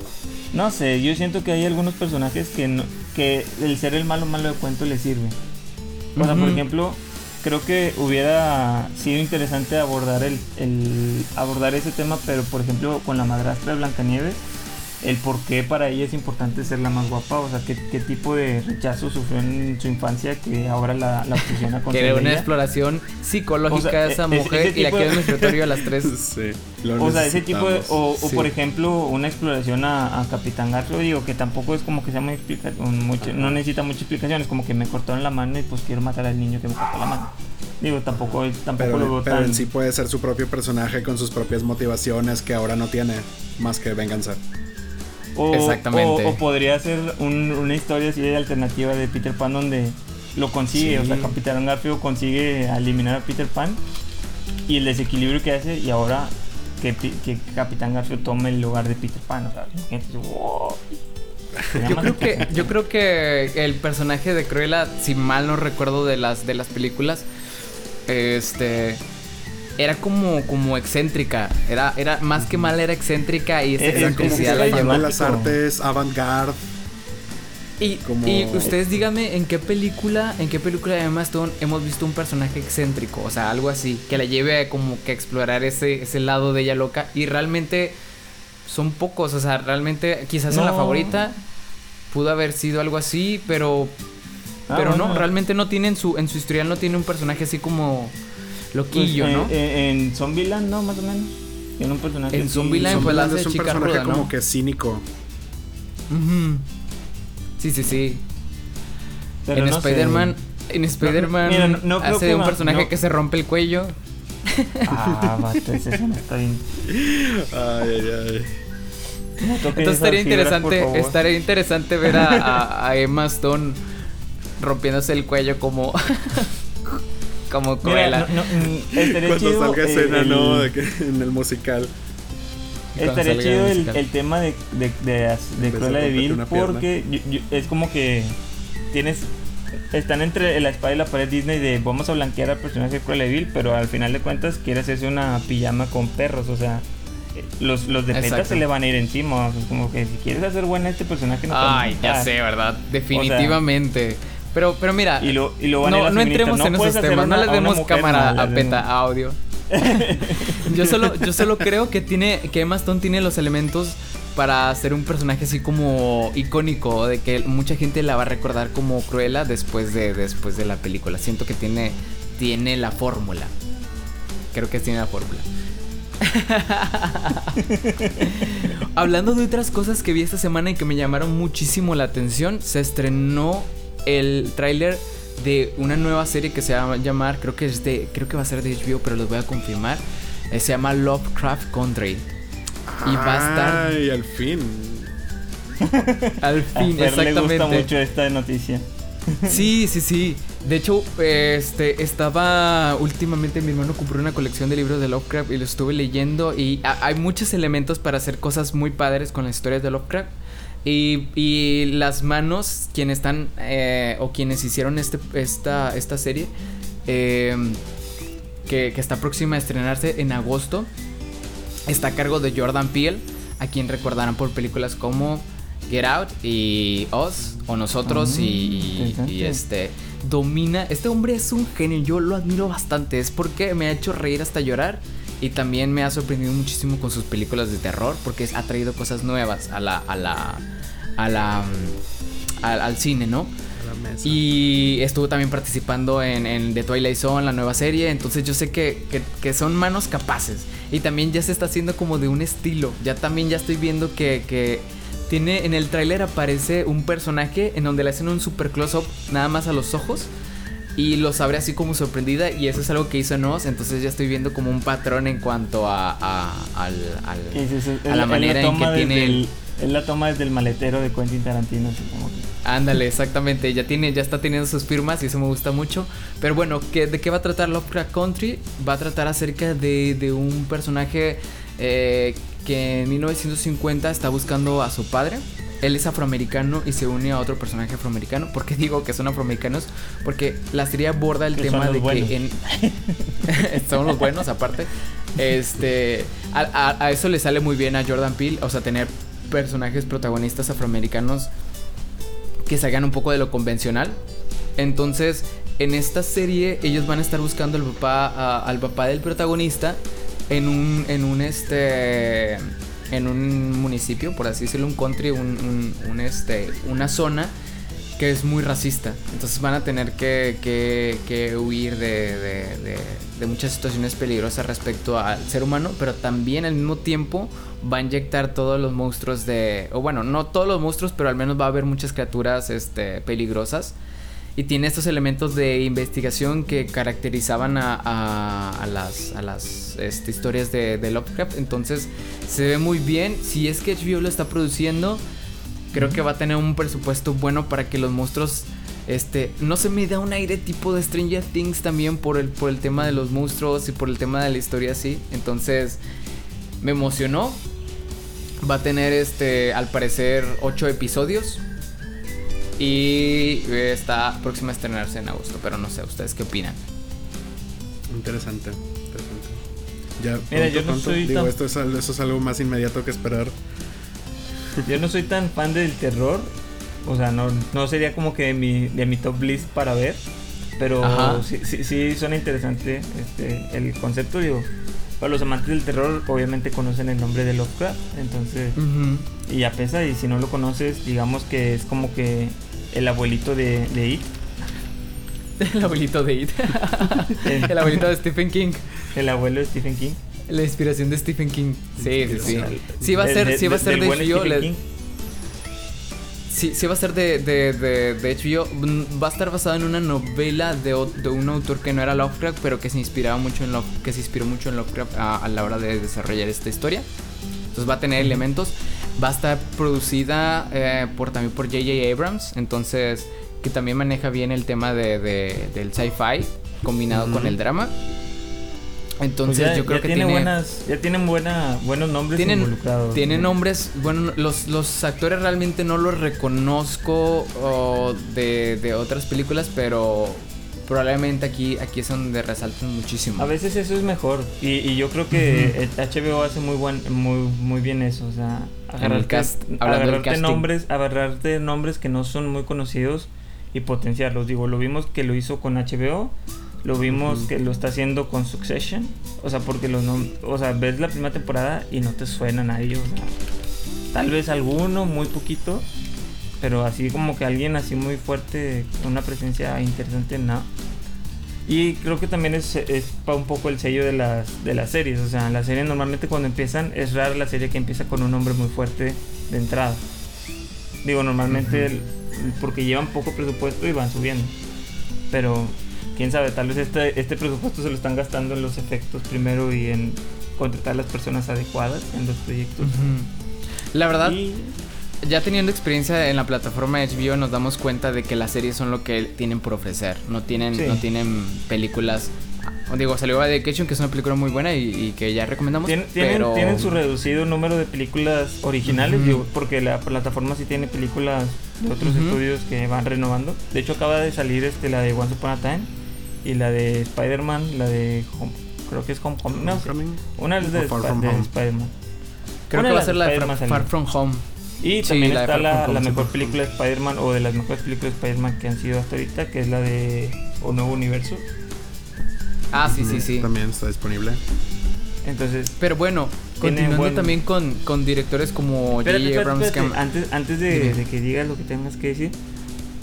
No sé, yo siento que hay algunos personajes que, no- que el ser el malo malo de cuento le sirve. O sea, por ejemplo, creo que hubiera sido interesante abordar el, el abordar ese tema, pero por ejemplo con la madrastra de Blancanieves, el por qué para ella es importante ser la más guapa, o sea, qué, qué tipo de rechazo sufrió en su infancia que ahora la, la obsesiona con
era una
ella.
exploración psicológica
O sea,
de esa
e- ese
mujer y la
de-
en escritorio a las 3.
Sí, lo
O sea, ese tipo de, o, o
Sí.
por ejemplo, una exploración a, a Capitán Garfio, digo que tampoco es como que sea muy mucho- no necesita mucha explicación, es como que me cortaron la mano y pues quiero matar al niño que me cortó la mano. Digo, tampoco, es- tampoco lo
Pero,
veo
pero
tan...
en sí puede ser su propio personaje con sus propias motivaciones que ahora no tiene, más que venganza.
O,
Exactamente.
O, o podría ser un- una historia así de alternativa de Peter Pan donde lo consigue,
Sí.
o sea, Capitán Garfio consigue eliminar a Peter Pan y el desequilibrio que hace y ahora que, Pi- que Capitán Garfio tome el lugar de Peter Pan, o sea, la gente
Yo creo que yo creo que el personaje de Cruella, si mal no recuerdo de las de las películas, este era como como excéntrica, era era más que mal era excéntrica y esa
Es- es como
excentricidad la
era
llevó.
las artes avant-garde.
Y,
como-
y ustedes díganme en qué película, en qué película de Emma Stone hemos visto un personaje excéntrico, o sea, algo así, que la lleve a como que a explorar ese, ese lado de ella loca. Y realmente son pocos, o sea, realmente quizás en la
No.
favorita pudo haber sido algo así, pero
Ah,
pero no, realmente no tiene en su, en su historial no tiene un personaje así como loquillo,
eh,
¿no?
eh, en Zombieland, ¿no? Más o menos. Tiene un personaje.
En. Zombieland, pues, la hace
es un
chica
personaje
ruda, ¿no?
como que cínico.
Sí, sí, sí.
Pero
en
no.
Spider-Man, en Spider-Man
no- no
hace de un personaje
no.
que se rompe el cuello.
Ah, vato, ese no está bien.
Ay, ay, ay.
Entonces estaría interesante, estaría interesante ver a, a- a Emma Stone rompiéndose el cuello como como
Mira,
Cruella.
no, no, mm, estaría
Cuando
chido,
salga escena,
el-
¿no? De que, en el musical.
Estaría chido
el
el, tema de, de, de, de Cruella de Vil porque yo- yo- es como que tienes están entre la espada y la pared Disney de vamos a blanquear al personaje de Cruella de Vil pero al final de cuentas quiere hacerse una pijama con perros o sea los, los de PETA se le van a ir encima o sea, es como que si quieres hacer buena este personaje no te vamos a
Ay, ya sé, ¿verdad? Definitivamente. Pero pero mira,
y lo, y lo van a ir
no, no entremos
no
en esos temas,
una-
no
a
le demos cámara a. Peta Audio. yo solo yo solo creo que tiene que Emma Stone tiene los elementos para ser un personaje así como icónico de que mucha gente la va a recordar como Cruella después de después de la película. Siento que tiene tiene la fórmula. Creo que tiene la fórmula. Hablando de otras cosas que vi esta semana y que me llamaron muchísimo la atención, se estrenó el tráiler de una nueva serie que se va a llamar, creo que es de, creo que va a ser de HBO, pero los voy a confirmar. Eh, se llama Lovecraft Country. Y va a estar
Ay, al fin.
A
al fin,
Fer le gusta
exactamente.
mucho esta noticia
Sí, sí, sí. De hecho, este estaba últimamente mi hermano compró una colección de libros de Lovecraft y lo estuve leyendo y ha- hay muchos elementos para hacer cosas muy padres con las historias de Lovecraft. Y, y las manos, quienes están eh, o quienes hicieron este, esta, esta serie, eh, que, que está próxima a estrenarse en agosto, está a cargo de Jordan Peele, a quien recordarán por películas como Get Out y Us o Nosotros
Ah,
y, y, este domina. Este hombre es un genio, yo lo admiro bastante. Es porque me ha hecho reír hasta llorar y también me ha sorprendido muchísimo con sus películas de terror porque ha traído cosas nuevas a la a la a la mm, al, al cine, ¿no?
mesa.
Y estuvo también participando en, en The Twilight Zone, la nueva serie. Entonces yo sé que, que- que son manos capaces. Y también ya se está haciendo como de un estilo. Ya también ya estoy viendo que, que tiene en el tráiler aparece un personaje en donde le hacen un super close-up nada más a los ojos. Y los abre así como sorprendida. Y eso es algo que hizo Nos. Entonces ya estoy viendo como un patrón en cuanto a, a- al, a la manera en que tiene el-
Es la toma desde el maletero de Quentin Tarantino, así como que...
Ándale, exactamente. Ya tiene, ya está teniendo sus firmas y eso me gusta mucho. Pero bueno, ¿qué- ¿de qué va a tratar Lovecraft Country? Va a tratar acerca de, de un personaje eh, que en 1950 está buscando a su padre. Él es afroamericano y se une a otro personaje afroamericano. ¿Por qué digo que son afroamericanos? Porque la serie aborda el
Que
tema de
buenos.
que en... son los buenos aparte. Este, a, a- a eso le sale muy bien a Jordan Peele, o sea, tener personajes protagonistas afroamericanos que salgan un poco de lo convencional. Entonces, en esta serie ellos van a estar buscando al papá, a- al papá del protagonista en un, en un este, en un municipio, por así decirlo, un country, un, un- un, este, una zona que es muy racista. Entonces van a tener que, que- que huir de, de- de- de muchas situaciones peligrosas respecto al ser humano, pero también al mismo tiempo va a inyectar todos los monstruos de... O bueno, no todos los monstruos, pero al menos va a haber muchas criaturas este, peligrosas. Y tiene estos elementos de investigación que caracterizaban a, las, este, historias de, Lovecraft. Entonces se ve muy bien. Si es que HBO lo está produciendo, creo que va a tener un presupuesto bueno para que los monstruos este no se me da un aire tipo de Stranger Things también por el tema de los monstruos y por el tema de la historia así entonces me emocionó va a tener este al parecer ocho episodios y eh, está próxima a estrenarse en agosto pero no sé ustedes qué opinan
Interesante, interesante. Ya,
Mira,
pronto,
yo no
pronto.
soy
Digo,
tan-
esto es, al- eso es algo más inmediato que esperar.
Yo no soy tan fan del terror. O sea, no, no sería como que de mi, de mi top list para ver. Pero sí, sí, sí suena interesante este, el concepto. Digo, para los amantes del terror, obviamente conocen el nombre de Lovecraft. Entonces, y ya pesa. Y si no lo conoces, digamos que es como que el abuelito de, de It.
el abuelito de It el abuelito de Stephen King
El abuelo de Stephen King.
la inspiración de Stephen King sí sí sí sí va a
de-
ser
de-
sí va a ser de
King.
Sí, sí va a ser de, de, de, de HBO. Mm, Va a estar basado en una novela de, de un autor que no era Lovecraft, pero que se inspiraba mucho en Love, que se inspiró mucho en Lovecraft a, a la hora de desarrollar esta historia. Entonces va a tener elementos. Va a estar producida eh, por también por J.J. Abrams. Entonces, que también maneja bien el tema de, de- del sci-fi combinado con el drama.
Pues
Entonces
ya,
yo creo
ya
que
tiene,
tiene,
buenas, ya tienen buena, buenos nombres
tienen,
involucrados.
tienen
¿no?
nombres, bueno, los, los actores realmente no los reconozco de, de otras películas, pero probablemente aquí, aquí es donde resaltan muchísimo.
A veces eso es mejor y, y yo creo que HBO hace muy buen, muy, muy bien eso, o sea, agarrarte,
cast,
nombres, agarrarte nombres que no son muy conocidos y potenciarlos. Digo, lo vimos que lo hizo con HBO, lo vimos que lo está haciendo con Succession, o sea, porque los nom- o sea, ves la primera temporada y no te suenan a ellos, o sea, tal vez alguno, muy poquito, pero así como que alguien así muy fuerte, con una presencia interesante, no. Y creo que también es, es un poco el sello de las, de las series. O sea, las series normalmente cuando empiezan es rara la serie que empieza con un nombre muy fuerte de entrada. Digo, normalmente el- porque llevan poco presupuesto y van subiendo. Pero quién sabe, tal vez este, este presupuesto se lo están gastando en los efectos primero y en contratar las personas adecuadas en los proyectos.
Ujú. La verdad,
Y
ya teniendo experiencia en la plataforma HBO nos damos cuenta de que las series son lo que tienen por ofrecer. No tienen,
Sí.
no tienen películas. Digo, salió Vacation, que es una película muy buena y, y que ya recomendamos.
Tien- tienen,
pero...
tienen su reducido número de películas originales,
Ujú.
digo, porque la plataforma sí tiene películas de otros
Ujú.
estudios que van renovando. De hecho, acaba de salir este la de Once Upon a Time y la de Spider-Man, la de Home- creo que es Homecoming. No, una es de, Sp- de
Home.
Spider-Man.
Creo
Una
que
de
va a ser la de
Spider-Man
Far. Far From Home.
Y
Sí,
también
la de
está la, la mejor película de Spider-Man o de las mejores películas de Spider-Man que han sido hasta ahorita, que es la de O Nuevo Universo.
Ah, sí, sí, sí.
También está disponible.
Entonces,
Pero bueno, continuando
buen-
también con, con directores como J.J. Abrams.
Antes, antes de, de que digas lo que tengas que decir,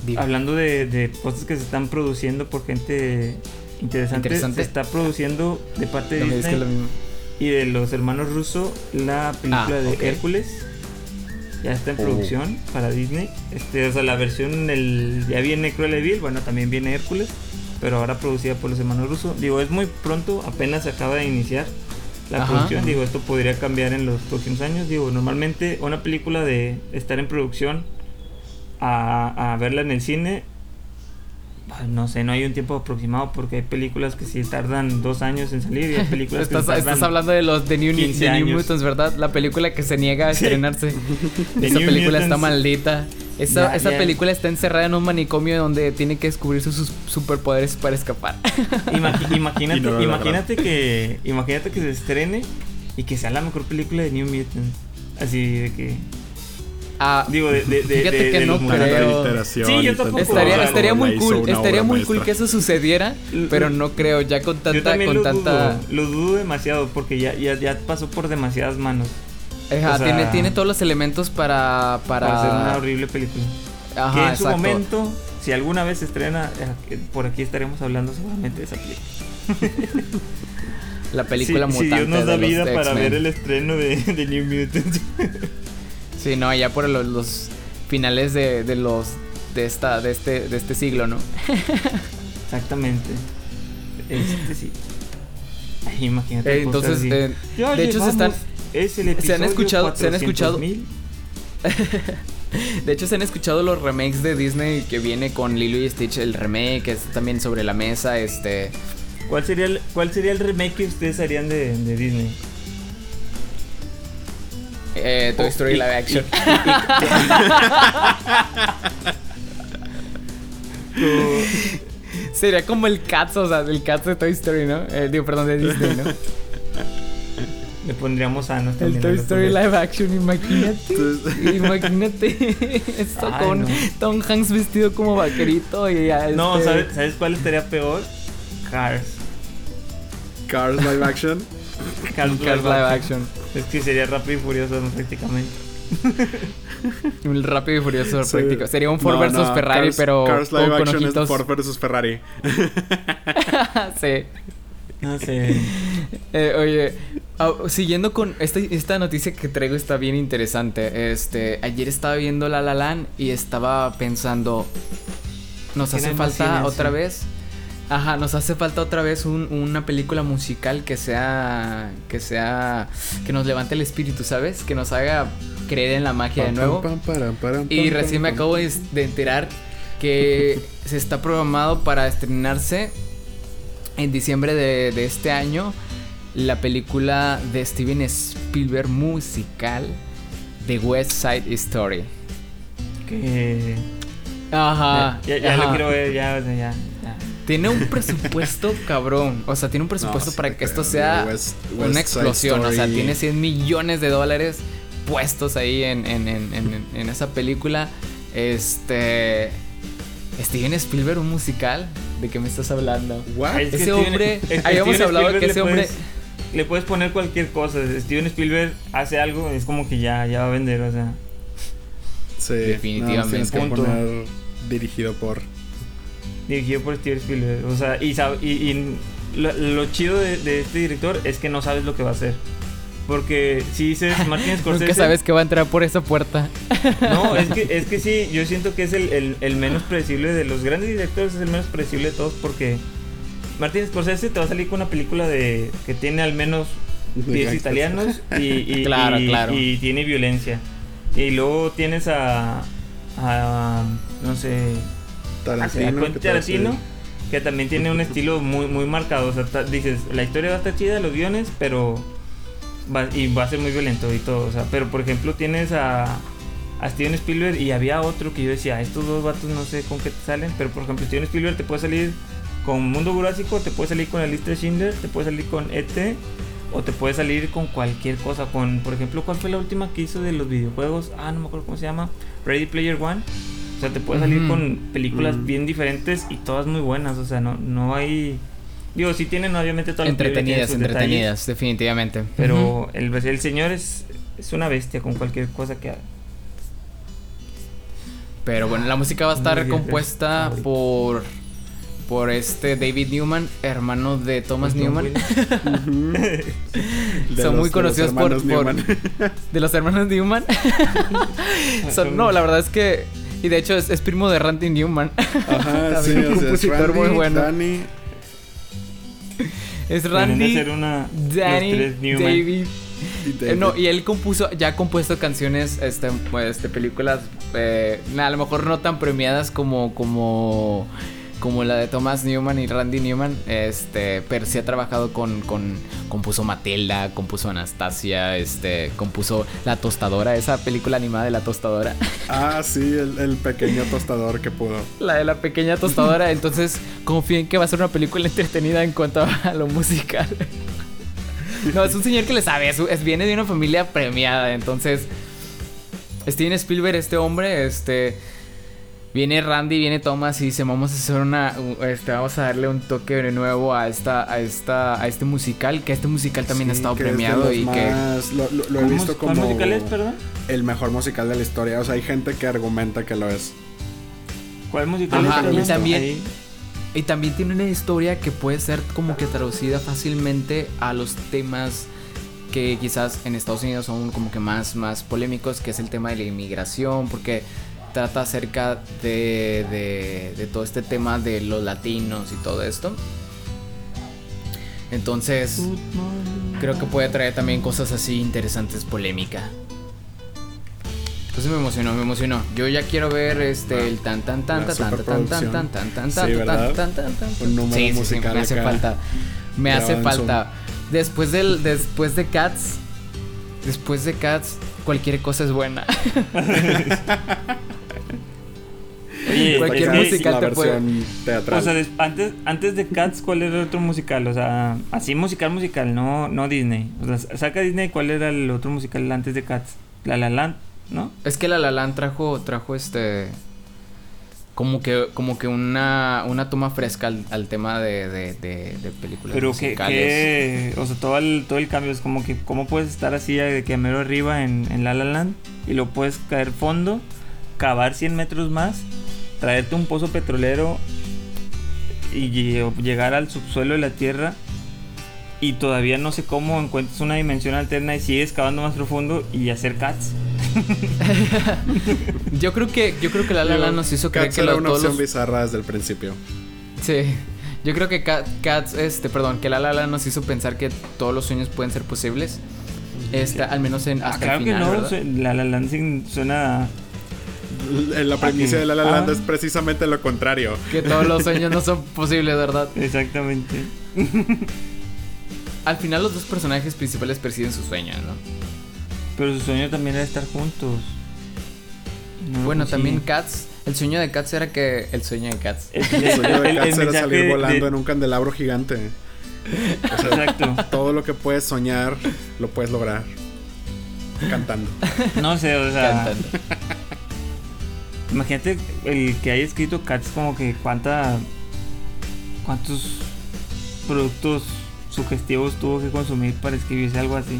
Digo.
hablando de, de cosas que se están produciendo por gente interesante,
Interesante.
se está produciendo de parte de
No
Disney
es lo mismo.
y de los hermanos Russo la película
Ah,
de. Hércules. Ya está en
Oh.
producción para Disney. Este, o sea, la versión el ya viene Cruella de Vil, bueno, también viene Hércules, pero ahora producida por los hermanos Russo. Digo, es muy pronto, apenas se acaba de iniciar la
Ajá.
producción. Digo, esto podría cambiar en los próximos años. Digo, normalmente una película de estar en producción a, a verla en el cine, ay, no sé, no hay un tiempo aproximado porque hay películas que sí tardan dos años en salir y hay películas
Estás,
que tardan
estás hablando de los de New,
15
de New. Mutants, ¿verdad? La película que se niega a
Sí.
estrenarse. Esa
New
película está
Mutants.
maldita. Esa,
Ya,
esa
ya.
película está encerrada en un manicomio donde tiene que descubrir sus sus superpoderes para escapar.
Imagínate,
no
imagínate que imagínate que se estrene y que sea la mejor película de New Mutants. Así de que
Ah,
digo de, de, de-
Fíjate
de-
que
de
no creo.
Sí, yo tampoco.
estaría,
la
estaría muy cool, estaría muy
maestra.
cool que eso sucediera, pero no creo ya con
Yo
tanta
también
con
lo
tanta
dudo, lo dudo demasiado porque ya, ya, ya pasó por demasiadas manos
Ajá,
o sea,
tiene tiene todos los elementos para para,
para, hacer una horrible película.
Ajá,
que en su
exacto.
momento, si alguna vez se estrena, eh, por aquí estaremos hablando seguramente de esa película.
la película
si, si
mutante
Dios nos da vida para ver el estreno de, de New Mutants.
Sí, no, ya por los, los finales de, de los de esta de este de este siglo, ¿no?
Exactamente. Este sí. Ay, imagínate.
Eh, entonces,
así.
eh,
Ya
de hecho, se están-
Es el
se han escuchado- se han escuchado-
400,000.
De hecho, se han escuchado los remakes de Disney que viene con Lilo y Stitch, el remake, que está también sobre la mesa, este...
¿Cuál sería, el, ¿Cuál sería el remake que ustedes harían de, de Disney?
Eh, Toy
Oh,
Story
y-
Live Action. Sería como el Cats, o sea, el Cats de Toy Story, ¿no? Eh, digo, perdón, de Disney, ¿no?
Le pondríamos a nuestro
El Toy Story Live Action, imagínate. Imagínate esto
Ay,
con
no.
Tom Hanks vestido como vaquerito y ya
No,
este-
¿sabes, ¿sabes cuál estaría peor? Cars.
Cars live action.
Cars,
Cars Live Action.
Es que sería rápido y furioso ¿no? prácticamente.
Un rápido y furioso
Sí.
práctico. Sería un Ford
No,
versus
no,
Ferrari,
Cars-
pero
Cars live
con
action
ojitos.
es Ford versus Ferrari.
sí.
No sé.
Eh, oye, ah, siguiendo con esta, esta noticia que traigo está bien interesante. Este, ayer estaba viendo La La Land y estaba pensando, nos hace falta otra vez. Ajá, nos hace falta otra vez un- una película musical que sea, que sea, que nos levante el espíritu, ¿sabes? Que nos haga creer en la magia de nuevo. Y recién me acabo de de enterar que se está programado para estrenarse en diciembre de, de este año la película de Steven Spielberg musical de West Side Story.
Que.
Ajá.
ya ya
ajá.
lo quiero ver, ya, ya.
Tiene un presupuesto cabrón. O sea, tiene un presupuesto
No,
para que esto sea
West-
una
West
explosión. O sea, tiene 100 millones de dólares puestos ahí en, en- en- en- en esa película. Este. Steven Spielberg, un musical. ¿De qué me estás hablando?
What?
Es que
Ese
Steven-
hombre-
es que
habíamos
Steven
hablado
Spielberg
que
le
ese hombre-
puedes- le puedes poner cualquier cosa. Steven Spielberg hace algo, es como que ya, ya va a vender, o sea.
Sí,
Definitivamente.
no, tienes que poner dirigido por.
Dirigido por Steven Spielberg. O sea, y, sab- y, y lo, lo chido de, de este director es que no sabes lo que va a hacer. Porque si dices Martin Scorsese.
Nunca sabes que va a entrar por esa puerta.
No, es que, es que sí, yo siento que es el, el- el menos predecible de los grandes directores, es el menos predecible de todos porque Martin Scorsese te va a salir con una película de que tiene al menos
de
10
gangsters.
italianos y, y-
Claro,
y-
claro.
y tiene violencia. Y luego tienes a, a no sé,
Tarantino.
Quentin
¿qué tal?
Tarantino, que también tiene un estilo muy, muy marcado. O sea, ta- dices, la historia va a estar chida, los guiones, pero. Va, y va a ser muy violento y todo. O sea, pero por ejemplo, tienes a, a Steven Spielberg y había otro que yo decía, estos dos vatos no sé con qué te salen. Pero por ejemplo, Steven Spielberg te puede salir con Mundo Jurásico, te puede salir con la lista de Schindler, te puede salir con ET. O te puede salir con cualquier cosa, con, por ejemplo, ¿cuál fue la última que hizo de los videojuegos? Ah, no me acuerdo cómo se llama. Ready Player One. O sea, te puede salir con películas
Mm.
bien diferentes y todas muy buenas. O sea, no, no hay. Digo, sí tienen obviamente todas las películas tienen
Entretenidas,
detalles,
entretenidas, definitivamente.
pero el, el señor es, es una bestia con cualquier cosa que haga.
Pero bueno, la música va a estar compuesta por por este David Newman, hermano de Thomas Newman. Son muy conocidos por, de los hermanos Newman. Son, no, la verdad es que y de hecho es, primo de Randy Newman.
Ajá, sí, un compositor muy bueno. Danny.
Es Randy, una, Danny, David. Y no, y él compuso, ya ha compuesto canciones, este, este películas, eh, a lo mejor no tan premiadas como, como como la de Thomas Newman y Randy Newman, este, pero sí ha trabajado con, con compuso Matilda, compuso Anastasia, este, compuso La Tostadora, esa película animada de La Tostadora.
Ah, sí, el, pequeño tostador que pudo.
La de la pequeña tostadora, entonces confío en que va a ser una película entretenida en cuanto a lo musical. No, es un señor que le sabe, es, viene de una familia premiada, entonces Steven Spielberg, este hombre, este Viene Randy, viene Thomas y dice, vamos a hacer una, este, vamos a darle un toque de nuevo a esta, a esta, a este musical, que este musical también ha estado premiado y que
lo, he visto como
¿Cuál musical es, perdón?
El mejor musical de la historia. O sea, hay gente que argumenta que lo es.
¿Cuál musical es?
Y también, y también tiene una historia que puede ser como que traducida fácilmente a los temas que quizás en Estados Unidos son como que más, más polémicos, que es el tema de la inmigración, porque trata acerca de, de, todo este tema de los latinos y todo esto. Entonces, creo que puede traer también cosas así interesantes, polémica. Entonces me emocionó, me emocionó. Yo ya quiero ver este el tan tan tan tan tan tan tan tan tan tan tan tan tan tan tan Sí, sí, me hace falta. Me hace falta. Después del después de Cats, después de Cats cualquier cosa es buena.
Cualquier musical te puede. Teatral. O sea, antes, antes de Cats, ¿cuál era el otro musical? O sea, así musical, musical, no, no Disney. O sea, saca Disney, ¿cuál era el otro musical antes de Cats? La La Land, ¿no?
Es que La La Land trajo, trajo este como que como que una, una toma fresca al, tema de, de, de, películas
pero que, o sea todo el todo el cambio es como que cómo puedes estar así de que mero arriba en, en La La Land y lo puedes caer fondo cavar 100 metros más traerte un pozo petrolero y llegar al subsuelo de la Tierra y todavía no sé cómo encuentras una dimensión alterna y sigues cavando más profundo y hacer cats.
yo creo que yo creo que la Lala nos hizo creer que era
una opción bizarra desde el principio.
Sí. Yo creo que Cats, este, perdón, que la Lala nos hizo pensar que todos los sueños pueden ser posibles. Este, al menos en hasta
claro
el final,
que no, la La Land suena
la premisa de La La Land es precisamente lo contrario.
Que todos los sueños no son posibles, ¿verdad?
Exactamente.
Al final los dos personajes principales persiguen su sueño, ¿no?
Pero su sueño también era estar juntos.
bueno, también Cats. El sueño de Cats era que. El sueño de Cats.
El, sueño de Cats era salir volando en un candelabro gigante.
Exacto.
Todo lo que puedes soñar lo puedes lograr. Cantando.
No sé, o sea. Cantando. Imagínate el que haya escrito Cats como que cuánta cuántos productos sugestivos tuvo que consumir para escribirse algo así.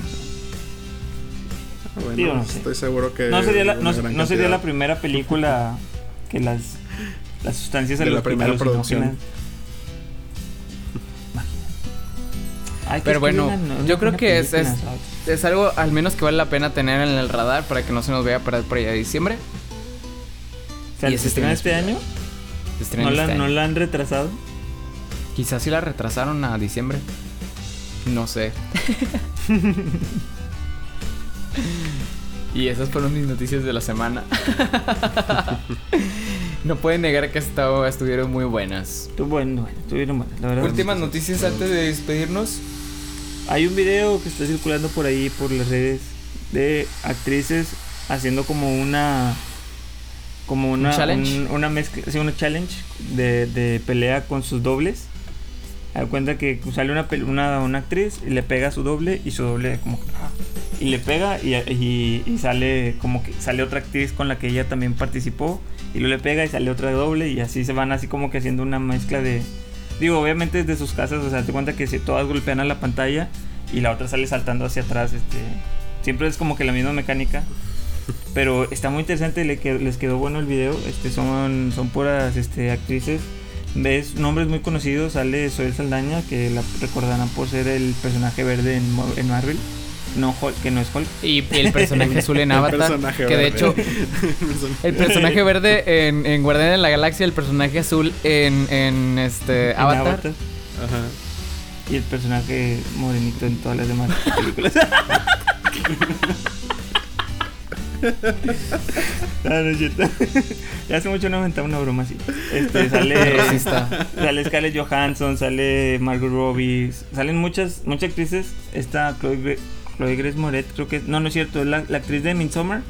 Ah, bueno, no estoy seguro que
no sería la, no, sería la primera película que las las sustancias
de la primera producción.
Pero bueno, yo creo que es, es, es, algo al menos que vale la pena tener en el radar para que no se nos vea para, para allá de diciembre.
¿Y se estrena este año? ¿No, la, este ¿No la han retrasado?
Quizás sí la retrasaron a diciembre. No sé. y esas fueron mis noticias de la semana. no pueden negar que estuvieron muy buenas.
Bueno, bueno, estuvieron buenas. La verdad,
Últimas noticias antes de despedirnos.
Hay un video que está circulando por ahí, por las redes, de actrices haciendo como una como una, ¿Un una mezcla, sí, una challenge de, de, pelea con sus dobles. Da cuenta que sale una, una, una, actriz y le pega a su doble y su doble como y le pega y, y, sale como que sale otra actriz con la que ella también participó y luego le pega y sale otra doble y así se van así como que haciendo una mezcla de digo obviamente desde sus casas o sea te cuenta que si todas golpean a la pantalla y la otra sale saltando hacia atrás este siempre es como que la misma mecánica Pero está muy interesante, le quedó- les quedó bueno el video. Este son, son puras este, actrices. Ves nombres muy conocidos. Sale Zoe Saldaña, que la recordarán por ser el personaje verde en, en Marvel. No Hulk, que no es Hulk.
Y el personaje azul en
El
Avatar.
personaje
que de
verde.
hecho, el personaje verde en, en Guardián de la Galaxia, el personaje azul en, en este
en
Avatar.
Ajá.
Y el personaje morenito en todas las demás películas. Ah, no es cierto. ya hace mucho no inventaba una broma así. Este, sale, sale Scarlett Johansson, sale Margot Robbie, salen muchas, muchas actrices. Esta Chloe, Chloe Grace Moretz, creo que no, no es cierto, es la, la actriz de Midsommar.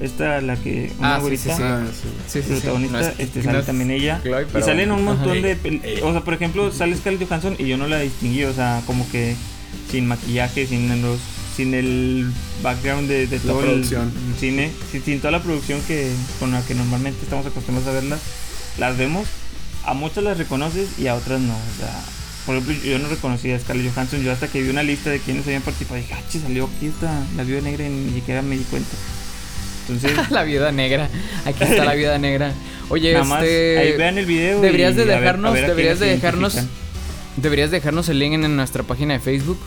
Esta, la que, una
Ah, sí, sí,
güerita,
sí.
Ah, sí.
Sí, sí, sí.
protagonista, este, sale también ella.
Chloe,
Y salen un montón
Ajá.
de...
Eh,
O sea, por ejemplo, sale Scarlett Johansson y yo no la distinguí, o sea, como que sin maquillaje, sin los sin el background de, de
La
todo el-
producción.
el cine, sin, sin toda la producción que con la que normalmente estamos acostumbrados a verlas, las vemos, a muchas las reconoces y a otras no, o sea, por ejemplo, yo no reconocía a Scarlett Johansson, yo hasta que vi una lista de quienes habían participado, dije, ah, che, salió aquí esta, la viuda negra y ni siquiera me di cuenta. Entonces,
La viuda negra. Aquí está la viuda negra. Oye,
nada más,
este.
ahí vean el video.
deberías
y
de
a ver- a
dejarnos-
ver
deberías de dejarnos. Deberías dejarnos el link en nuestra página de Facebook.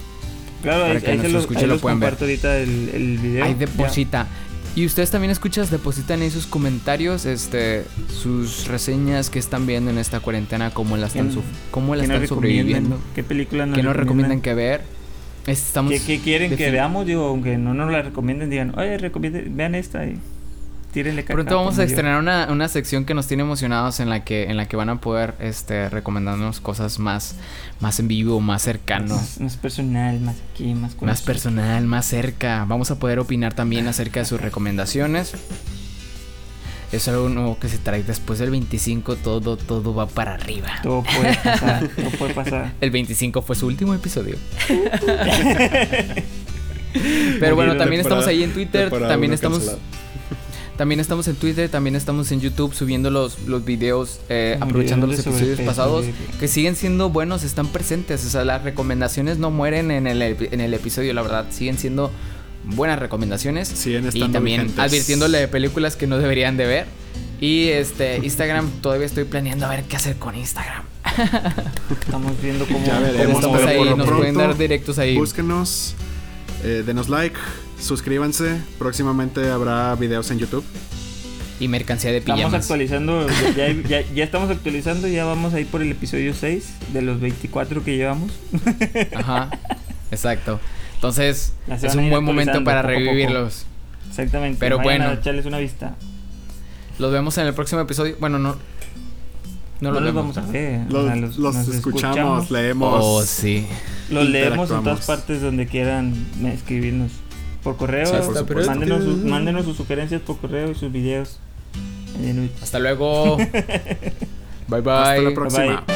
Claro,
para
ahí,
que
ahí se ahí
lo
los
puedan ver.
ahorita el, el video.
Ahí deposita. Y ustedes también escuchas, depositan ahí sus comentarios, este, sus reseñas que están viendo en esta cuarentena, cómo la están,
¿Qué-
suf- cómo la
¿Qué nos
están sobreviviendo,
¿Qué películas nos
qué nos recomiendan que ver. Estamos
¿Qué, qué quieren que veamos? Digo, aunque no nos la recomienden, digan, oye, recomienden, vean esta y tírenle caca.
Pronto vamos a estrenar una, una sección que nos tiene emocionados en la que, en la que van a poder este, recomendarnos cosas más, más en vivo, más cercano,
Más, más personal, más aquí, más
más
conocido.
personal, más cerca. Vamos a poder opinar también acerca de sus recomendaciones. Es algo nuevo que se trae después del 25, todo, todo va para arriba.
Todo puede pasar, todo puede pasar.
El 25 fue su último episodio. Pero bueno, también estamos ahí en Twitter, también estamos. También estamos en Twitter, también estamos en YouTube subiendo los, los videos, eh,
Videos
aprovechando los episodios pasados, que siguen siendo buenos, están presentes, o sea, las recomendaciones no mueren en el, en el episodio, la verdad, siguen siendo buenas recomendaciones.
Siguen
y
estando
también
vigentes.
advirtiéndole de películas que no deberían de ver. Y este Instagram todavía estoy planeando a ver qué hacer con Instagram.
Estamos viendo cómo.
Ya veremos,
estamos
pero
ahí,
por lo
nos pueden
pronto,
dar directos ahí.
Búsquenos, eh, denos like, suscríbanse. Próximamente habrá videos en YouTube.
Y mercancía de
Estamos
pijamas.
actualizando, ya, ya, ya estamos actualizando, ya vamos a ir por el episodio 6 de los 24 que llevamos.
Ajá. Exacto. Entonces, es un buen momento para
poco a poco.
revivirlos.
Exactamente.
Pero
vayan
bueno.
A echarles una vista.
Los vemos en el próximo episodio. Bueno, no. No,
No,
los
los
vemos.
vamos a ver. o
Los,
sea,
los
nos
escuchamos, leemos.
Oh, sí.
Los leemos en todas partes donde quieran escribirnos. Por correo,
Sí, por supuesto.
mándenos, sus, mándenos sus sugerencias por correo y sus videos.
Hasta luego. bye bye.
Hasta la
Bye,
próxima.
bye.